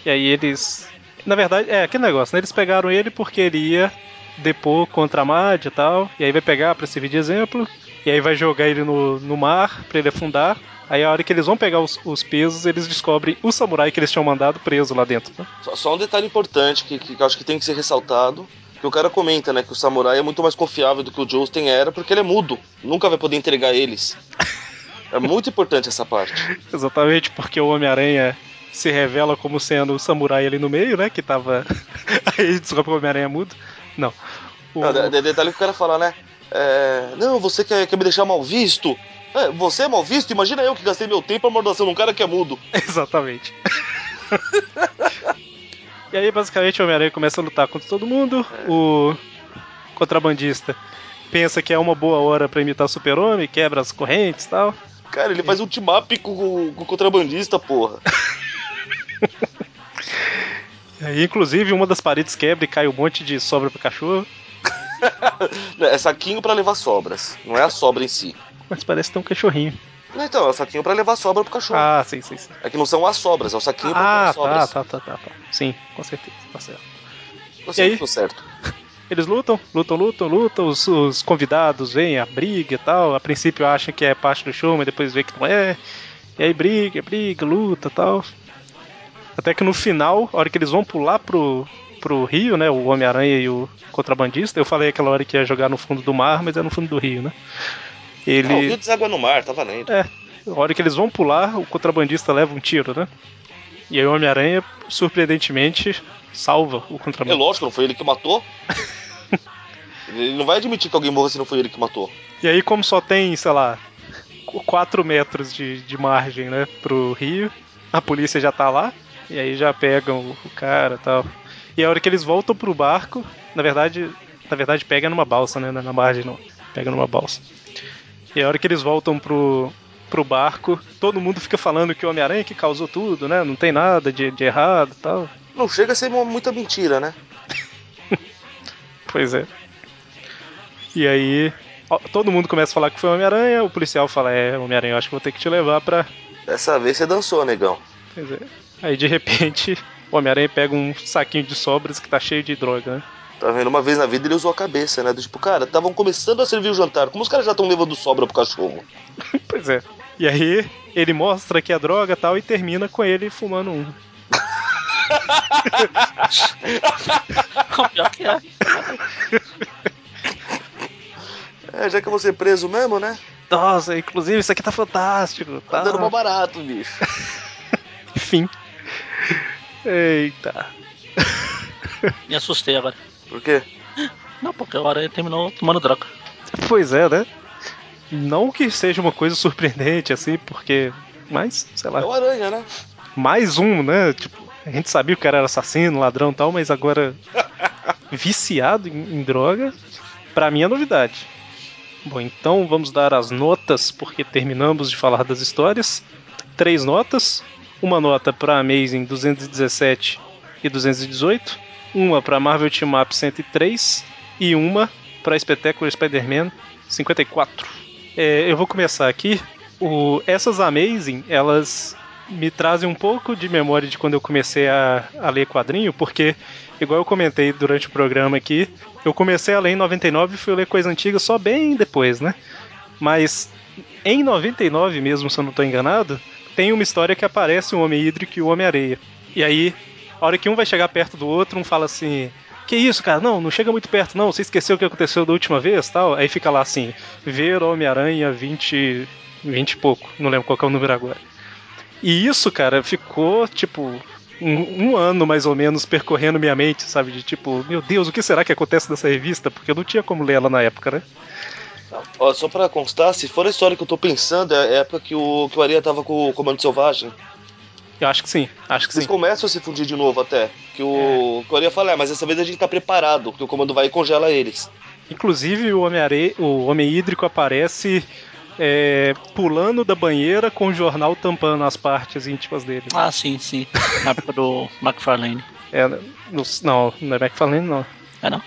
E aí eles na verdade, é aquele negócio, né? Eles pegaram ele porque ele ia depor contra a Mad e tal. E aí vai pegar pra servir de exemplo. E aí vai jogar ele no, no mar pra ele afundar. Aí a hora que eles vão pegar os, os pesos, eles descobrem o samurai que eles tinham mandado preso lá dentro. Né? Só, só, um detalhe importante que, que, eu acho que tem que ser ressaltado. Que o cara comenta, né? Que o samurai é muito mais confiável do que o Joestin era, porque ele é mudo. Nunca vai poder entregar eles. É muito importante essa parte. Exatamente, porque o Homem-Aranha se revela como sendo o samurai ali no meio, né? Que tava. Aí descobre que o Homem-Aranha é mudo. Não. O... Não, detalhe que o cara fala, né? É... Não, você quer, quer me deixar mal visto? É, você é mal visto? Imagina eu que gastei meu tempo amordaçando um cara que é mudo. Exatamente. E aí, basicamente, o Homem-Aranha começa a lutar contra todo mundo. O contrabandista pensa que é uma boa hora para imitar o Super-Homem, quebra as correntes e tal. Cara, ele faz um team-up com, com o contrabandista, porra. Aí, inclusive, uma das paredes quebra e cai um monte de sobra pro cachorro. é saquinho para levar sobras, não é a sobra em si. Mas parece ter um cachorrinho. Então, é o saquinho para levar sobra pro cachorro. Ah, sim, sim, sim. É que não são as sobras, é o saquinho ah, pra levar sobras. Ah, tá, tá, tá, tá. Sim, com certeza, tá certo. Você e aí, certo. Eles lutam, lutam, lutam, lutam. Os, os, convidados vêm, a briga e tal. A princípio acham que é parte do show, mas depois vê que não é. E aí briga, briga, luta e tal. Até que no final, a hora que eles vão pular pro, pro rio, né? O Homem-Aranha e o contrabandista. Eu falei aquela hora que ia jogar no fundo do mar, mas é no fundo do rio, né? Ele. Não, o rio deságua no mar, tá valendo. É. A hora que eles vão pular, o contrabandista leva um tiro, né? E aí o Homem-Aranha, surpreendentemente, salva o contrabandista. É lógico, não foi ele que matou. ele não vai admitir que alguém morra se não foi ele que matou. E aí, como só tem, sei lá, 4 metros de, de margem, né, pro rio, a polícia já tá lá. E aí já pegam o cara tal. E a hora que eles voltam pro barco, na verdade, na verdade pega numa balsa, né? Na margem não. Pega numa balsa. E a hora que eles voltam pro, pro barco, todo mundo fica falando que o Homem-Aranha que causou tudo, né? Não tem nada de, de errado tal. Não chega a ser muita mentira, né? pois é. E aí ó, todo mundo começa a falar que foi Homem-Aranha, o policial fala, é, Homem-Aranha, eu acho que vou ter que te levar pra. Dessa vez você dançou, negão. Pois é. Aí de repente, o Homem-Aranha pega um saquinho de sobras que tá cheio de droga, né? Tá vendo? Uma vez na vida ele usou a cabeça, né? Do tipo, cara, estavam começando a servir o jantar. Como os caras já estão levando sobra pro cachorro? pois é. E aí ele mostra que é droga e tal e termina com ele fumando um. Pior que é. É, já que eu vou ser preso mesmo, né? Nossa, inclusive isso aqui tá fantástico. Tá Tá dando mó barato, bicho. Enfim. Eita. Me assustei agora. Por quê? Não, porque agora ele terminou tomando droga. Pois é, né? Não que seja uma coisa surpreendente, assim, porque. Mas, sei lá. É o aranha, né? Mais um, né? Tipo, a gente sabia que o cara era assassino, ladrão e tal, mas agora. viciado em, em droga. Pra mim é novidade. Bom, então vamos dar as notas, porque terminamos de falar das histórias. Três notas. Uma nota para Amazing 217 e 218. Uma para Marvel Team Up 103. E uma para Spectacular Spider-Man 54. É, eu vou começar aqui. O, essas Amazing, elas me trazem um pouco de memória de quando eu comecei a, a ler quadrinho, porque, igual eu comentei durante o programa aqui, eu comecei a ler em 99 e fui ler coisa antiga só bem depois, né? Mas em 99 mesmo, se eu não estou enganado, tem uma história que aparece o Homem Hídrico e o Homem-Areia. E aí, a hora que um vai chegar perto do outro, um fala assim: Que isso, cara? Não, não chega muito perto, não. Você esqueceu o que aconteceu da última vez tal? Aí fica lá assim: Ver Homem-Aranha 20. 20 e pouco. Não lembro qual é o número agora. E isso, cara, ficou tipo. Um, um, ano mais ou menos percorrendo minha mente, sabe? De tipo, meu Deus, o que será que acontece nessa revista? Porque eu não tinha como ler ela na época, né? Ó, só pra constar, se for a história que eu tô pensando, é a época que o, que o Aria tava com o Comando Selvagem. Eu acho que sim, acho que Eles sim. começam a se fundir de novo até. Que o, que o Aria fala, é, mas dessa vez a gente tá preparado, que o comando vai e congela eles. Inclusive o homem o homem hídrico aparece é, pulando da banheira com o jornal tampando as partes íntimas dele. Ah, sim, sim. Na época do McFarlane. É, no- não, não é McFarlane, não. É não?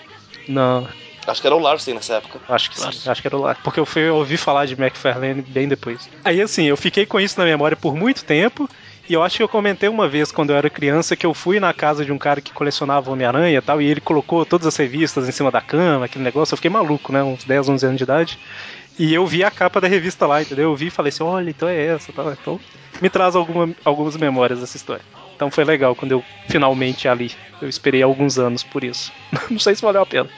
Não, Acho que era o Larsen nessa época. acho que Claro. sim, acho que era lá. Porque eu fui ouvir falar de McFarlane bem depois. Aí assim, eu fiquei com isso na memória por muito tempo. E eu acho que eu comentei uma vez quando eu era criança que eu fui na casa de um cara que colecionava Homem-Aranha e tal, e ele colocou todas as revistas em cima da cama, aquele negócio. Eu fiquei maluco, né? Uns 10, 11 anos de idade. E eu vi a capa da revista lá, entendeu? Eu vi e falei assim: olha, então é essa, tal. Então me traz alguma, algumas memórias dessa história. Então foi legal quando eu finalmente a li. Eu esperei alguns anos por isso. Não sei se valeu a pena.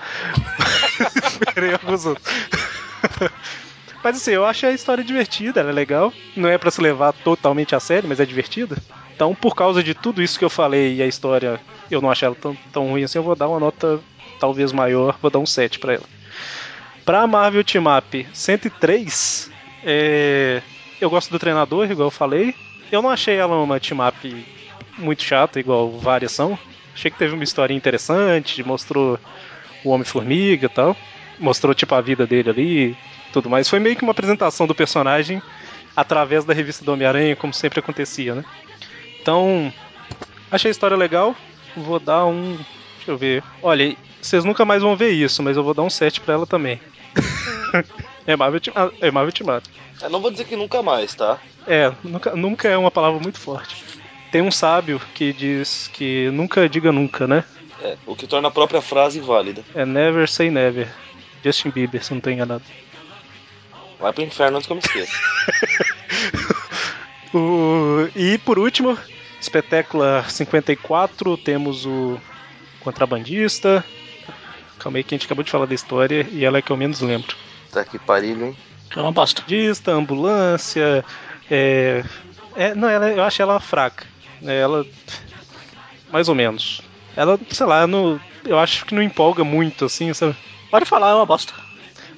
esperei alguns anos. Mas assim, eu achei a história divertida, ela é legal. Não é pra se levar totalmente a sério, mas é divertida. Então, por causa de tudo isso que eu falei e a história, eu não achei ela tão, tão ruim assim, eu vou dar uma nota talvez maior, vou dar um 7 pra ela. Pra Marvel Team Up 103, é, eu gosto do treinador, igual eu falei. Eu não achei ela uma team up muito chata, igual várias são. Achei que teve uma história interessante, mostrou o Homem-Formiga e tal. Mostrou, tipo, a vida dele ali tudo mais. Foi meio que uma apresentação do personagem através da revista do Homem-Aranha, como sempre acontecia, né? Então, achei a história legal. Vou dar um. Deixa eu ver. Olha, vocês nunca mais vão ver isso, mas eu vou dar um 7 pra ela também. é Marvel ah, é Marvel Team Up. Eu não vou dizer que nunca mais, tá? É, nunca, nunca é uma palavra muito forte. Tem um sábio que diz que nunca diga nunca, né? É, o que torna a própria frase válida. É never say never. Justin Bieber, se não tô enganado. Vai pro inferno antes que eu me esqueça. O- E por último, Espetácula 54, temos o Contrabandista. Calma aí que a gente acabou de falar da história e ela é que eu menos lembro. tá que pariu, hein? Que é uma bosta. Contrabandista, ambulância. É... é não, ela, eu acho ela fraca. É, Ela. Mais ou menos. Ela, sei lá, não, eu acho que não empolga muito, assim, sabe? Pode falar, é uma bosta.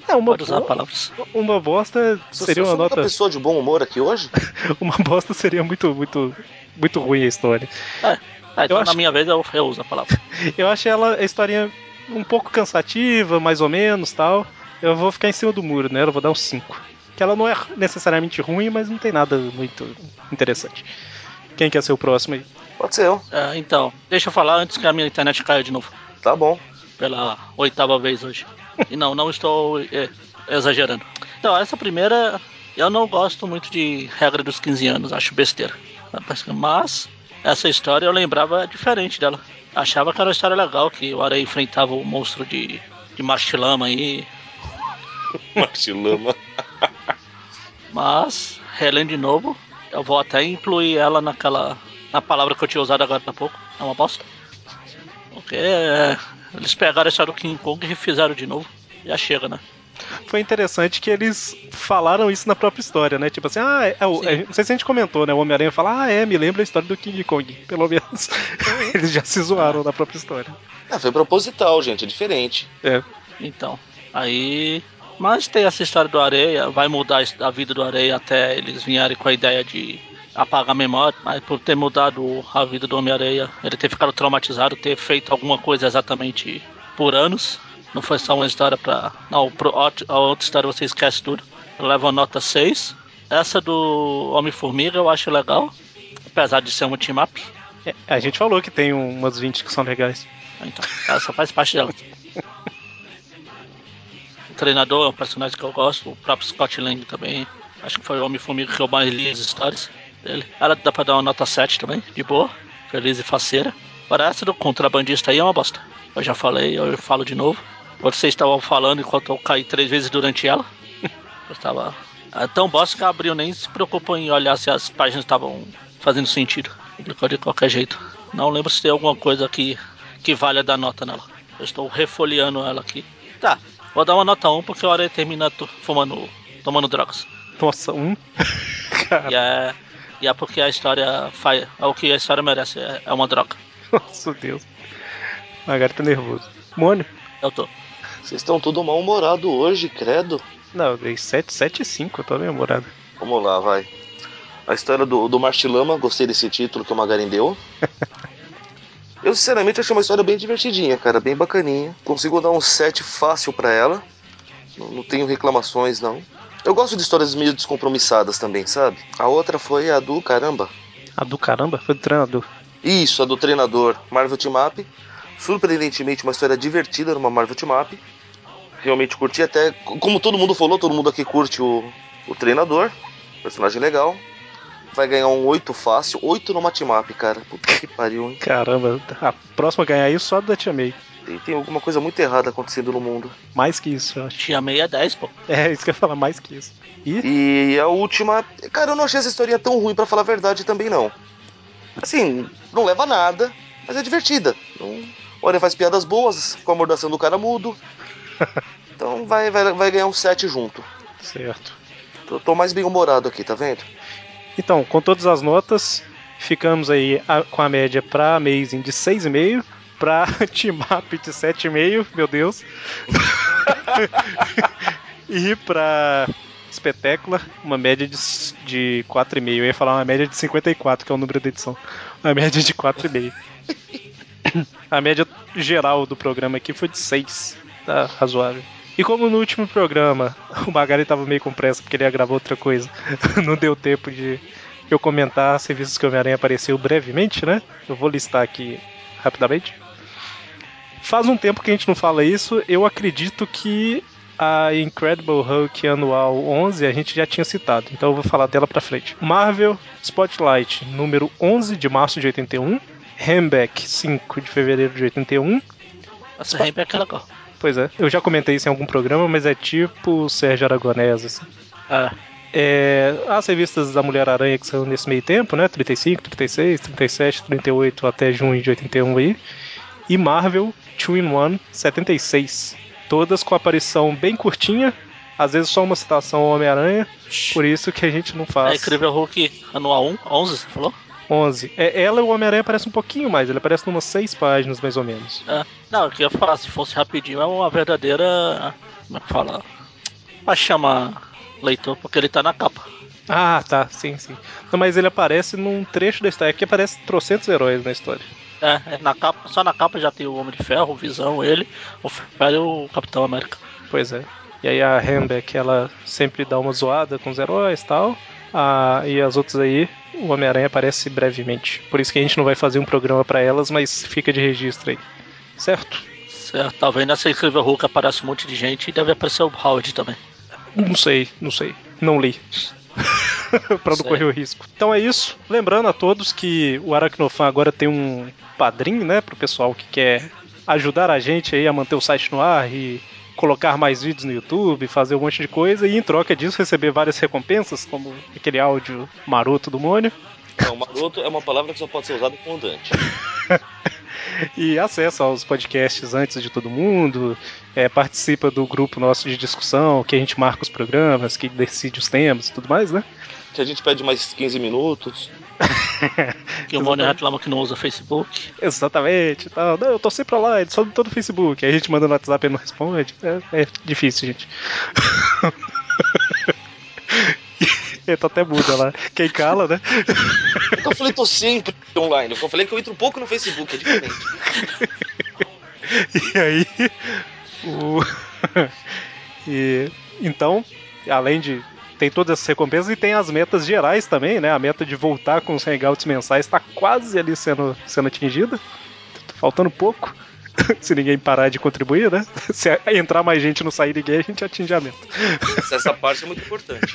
É, uma, Pode usar palavras. uma bosta seria uma sou nota. pessoa de bom humor aqui hoje? Uma bosta seria muito, muito, muito ruim a história. É, então acho- na minha vez eu, eu uso a palavra. Eu achei ela a historinha um pouco cansativa, mais ou menos tal. Eu vou ficar em cima do muro, né? Eu vou dar um 5. Que ela não é necessariamente ruim, mas não tem nada muito interessante. Quem quer ser o próximo aí? Pode ser eu. É, então, deixa eu falar antes que a minha internet caia de novo. Tá bom. Pela oitava vez hoje. E não, não estou. é, exagerando. Então, essa primeira, eu não gosto muito de regra dos 15 anos, acho besteira. Mas essa história eu lembrava diferente dela. Achava que era uma história legal, que o Areia enfrentava o monstro de, de Martilama aí. Martilama. Mas, relendo de novo, eu vou até incluir ela naquela. na palavra que eu tinha usado agora há pouco. É uma bosta. Porque é, eles pegaram a história do King Kong e refizeram de novo. Já chega, né? Foi interessante que eles falaram isso na própria história, né? Tipo assim, ah, é, o, é, não sei se a gente comentou, né? O Homem-Aranha fala, ah, é, me lembra a história do King Kong. Pelo menos eles já se zoaram na própria história. Ah, foi proposital, gente, é diferente. É. Então, aí. Mas tem essa história do Areia, vai mudar a vida do Areia até eles vierem com a ideia de apagar a memória, mas por ter mudado a vida do Homem-Areia, ele ter ficado traumatizado, ter feito alguma coisa exatamente por anos. Não foi só uma história pra. Não, a outra história você esquece tudo. Leva nota 6. Essa do Homem-Formiga eu acho legal, apesar de ser uma team-up. É, a gente falou que tem umas 20 que são legais. Então, essa faz parte dela. o treinador é um personagem que eu gosto, o próprio Scott Lang também. Acho que foi o Homem-Formiga que eu mais li as histórias dele. Ela dá pra dar uma nota 7 também, de boa, feliz e faceira. Agora essa do contrabandista aí é uma bosta. Eu já falei, eu falo de novo. Vocês estavam falando enquanto eu caí três vezes durante ela. Eu estava. É tão bosta que a Abril nem se preocupou em olhar se as páginas estavam fazendo sentido. Publicou de qualquer jeito. Não lembro se tem alguma coisa que, que valha dar nota nela. Eu estou refolheando ela aqui. Tá, vou dar uma nota 1 porque a hora termina fumando. tomando drogas. Nossa, 1? e é. E é porque a história faz. É o que a história merece, é, é uma droga. Nossa Deus. Agora tá nervoso. Mônio? Eu tô. Vocês estão tudo mal-humorado hoje, credo. Não, eu dei 7, 7 e 5, eu tô bem humorado. Vamos lá, vai. A história do, do Martilama, gostei desse título que o Magarin deu. eu, sinceramente, achei uma história bem divertidinha, cara, bem bacaninha. Consigo dar um 7 fácil para ela. Não, não tenho reclamações, não. Eu gosto de histórias meio descompromissadas também, sabe? A outra foi a do caramba. A do caramba? Foi do treinador. Isso, a do treinador. Marvel Team Up surpreendentemente uma história divertida numa Marvel Team Up. Realmente curti até, como todo mundo falou, todo mundo aqui curte o, o treinador, personagem legal. Vai ganhar um 8 fácil, 8 numa Team Up, cara. Puta que pariu, hein? Caramba, a próxima a ganhar isso só da Tia May. Tem, tem alguma coisa muito errada acontecendo no mundo. Mais que isso, eu acho. Tia May é 10, pô. É, isso que eu ia falar, mais que isso. E? E a última. Cara, eu não achei essa historinha tão ruim, para falar a verdade também, não. Assim, não leva a nada, mas é divertida. Não, Olha, faz piadas boas com a mordação do cara mudo. Então vai, vai, vai ganhar um 7 junto. Certo. Tô, tô mais bem humorado aqui, tá vendo? Então, com todas as notas, ficamos aí a, com a média pra Amazing de 6,5, pra Team Up de 7,5, meu Deus. e pra Espetácula, uma média de, de 4,5. Eu ia falar uma média de 54, que é o número da edição. Uma média de 4,5. A média geral do programa aqui foi de 6. Tá razoável. E como no último programa o Magari tava meio com pressa porque ele ia gravar outra coisa, não deu tempo de eu comentar serviços que o Homem-Aranha apareceu brevemente, né? Eu vou listar aqui rapidamente. Faz um tempo que a gente não fala isso, eu acredito que a Incredible Hulk anual 11 a gente já tinha citado, então eu vou falar dela pra frente. Marvel Spotlight número 11 de março de 81, Hambeck, 5 de fevereiro de 81. Nossa, Sp Hambeck é legal. Pois é, eu já comentei isso em algum programa, mas é tipo Sérgio Aragonés, assim. Ah. É, as revistas da Mulher-Aranha que são nesse meio tempo, né? 35, 36, 37, 38 até junho de 81 aí. E Marvel 2 in 1 76. Todas com aparição bem curtinha, às vezes só uma citação ao Homem-Aranha, por isso que a gente não faz. É incrível Hulk anual 1, 11, você falou? 11. É, ela e o Homem-Aranha aparecem um pouquinho mais, ele aparece umas 6 páginas mais ou menos. É. Não, eu queria falar, se fosse rapidinho, é uma verdadeira. Como é que fala? Pra chamar leitor, porque ele tá na capa. Ah, tá, sim, sim. Não, mas ele aparece num trecho da história que aparece trocentos heróis na história. É, é, na capa, só na capa já tem o Homem de Ferro, o Visão, ele, o Ferro e o Capitão América. Pois é. E aí a Hambeck, ela sempre dá uma zoada com os heróis e tal. Ah, e as outras aí, o Homem-Aranha aparece brevemente. Por isso que a gente não vai fazer um programa para elas, mas fica de registro aí. Certo? Certo, talvez nessa incrível Hulk aparece um monte de gente e deve aparecer o Howard também. Não sei, não sei. Não li. pra não correr o risco. Então é isso. Lembrando a todos que o Aracnofan agora tem um padrinho, né? Pro pessoal que quer ajudar a gente aí a manter o site no ar e colocar mais vídeos no YouTube, fazer um monte de coisa e em troca disso receber várias recompensas, como aquele áudio maroto do Mônio. Não, maroto é uma palavra que só pode ser usada com o Dante. e acesso aos podcasts antes de todo mundo, é, participa do grupo nosso de discussão, que a gente marca os programas, que decide os temas e tudo mais, né? Que a gente pede mais 15 minutos. que o Mônio reclama que não usa Facebook. Exatamente. Tal. Não, eu tô sempre online, só não tô no Facebook. Aí a gente manda no WhatsApp e não responde. É, é difícil, gente. Ele tá até muda lá. Quem cala, né? Eu falei, tô sempre online. Eu falei que eu entro um pouco no Facebook, é diferente. e aí, o... e, então, além de tem todas essas recompensas e tem as metas gerais também, né? A meta de voltar com os hangouts mensais está quase ali sendo, sendo atingida. Faltando pouco. Se ninguém parar de contribuir, né? Se entrar mais gente e não sair ninguém, a gente atinge a meta. Essa parte é muito importante.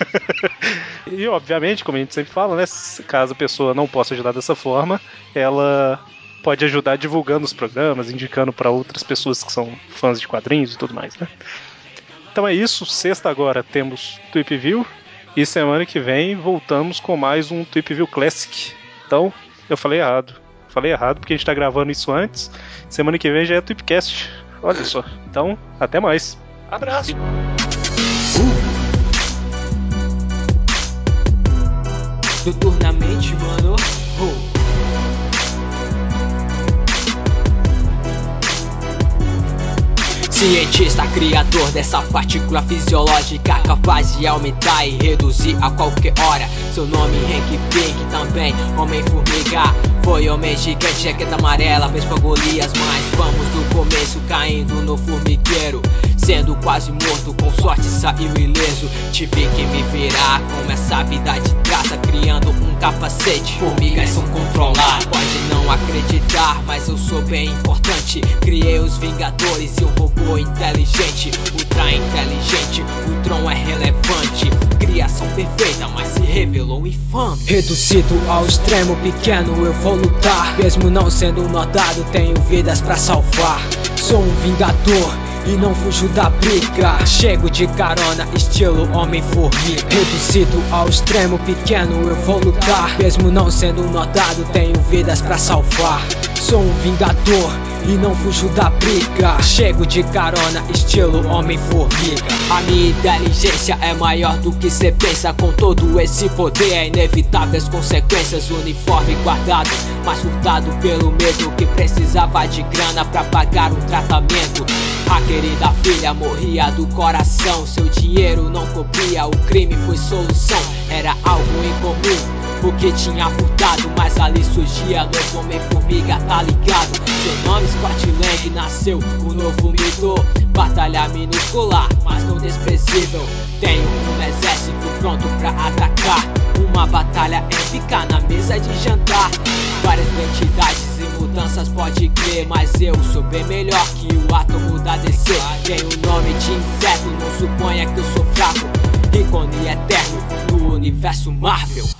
e, obviamente, como a gente sempre fala, né? Caso a pessoa não possa ajudar dessa forma, ela pode ajudar divulgando os programas, indicando para outras pessoas que são fãs de quadrinhos e tudo mais, né? Então é isso. Sexta agora temos Tweep View. E semana que vem voltamos com mais um Tweep View Classic. Então, eu falei errado. Falei errado porque a gente tá gravando isso antes. Semana que vem já é Tweepcast. Olha só. Então, até mais. Abraço. Noturnamente, mano. Oh. Cientista criador dessa partícula fisiológica capaz de aumentar e reduzir a qualquer hora. Seu nome Hank Pink também, Homem-Formiga. Foi homem gigante, jaqueta amarela, pra Golias, mas vamos do começo caindo no formigueiro. Sendo quase morto, com sorte saiu ileso. Tive que me virar com essa vida de traça, criando um capacete. Formigas são controladas, pode não acreditar, mas eu sou bem importante. Criei os Vingadores e um robô inteligente, ultra inteligente. O Tron é relevante, criação perfeita, mas se revelou infame. Reduzido ao extremo pequeno, eu vou lutar. Mesmo não sendo notado, tenho vidas pra salvar. Sou um Vingador e não fujo da briga. Chego de carona, estilo Homem-Formiga. Reduzido ao extremo pequeno, eu vou lutar. Mesmo não sendo notado, tenho vidas pra salvar. Sou um vingador e não fujo da briga. Chego de carona, estilo Homem-Formiga. A minha inteligência é maior do que cê pensa. Com todo esse poder, é inevitável as consequências. Uniforme guardado, mas furtado pelo medo que precisava de grana pra pagar um tratamento. A querida filha morria do coração. Seu dinheiro não cobria, o crime foi solução. Era algo incomum o que tinha furtado, mas ali surgia novo Homem-Formiga, tá ligado? Seu nome Scott Lang nasceu, o novo mito. Batalha minuscular, mas não desprezível. Tenho um exército pronto pra atacar. Uma batalha épica na mesa de jantar. Várias identidades e mudanças pode crer Mas eu sou bem melhor que o átomo da DC Tenho o nome de inseto, não suponha que eu sou fraco. Ícone eterno no universo Marvel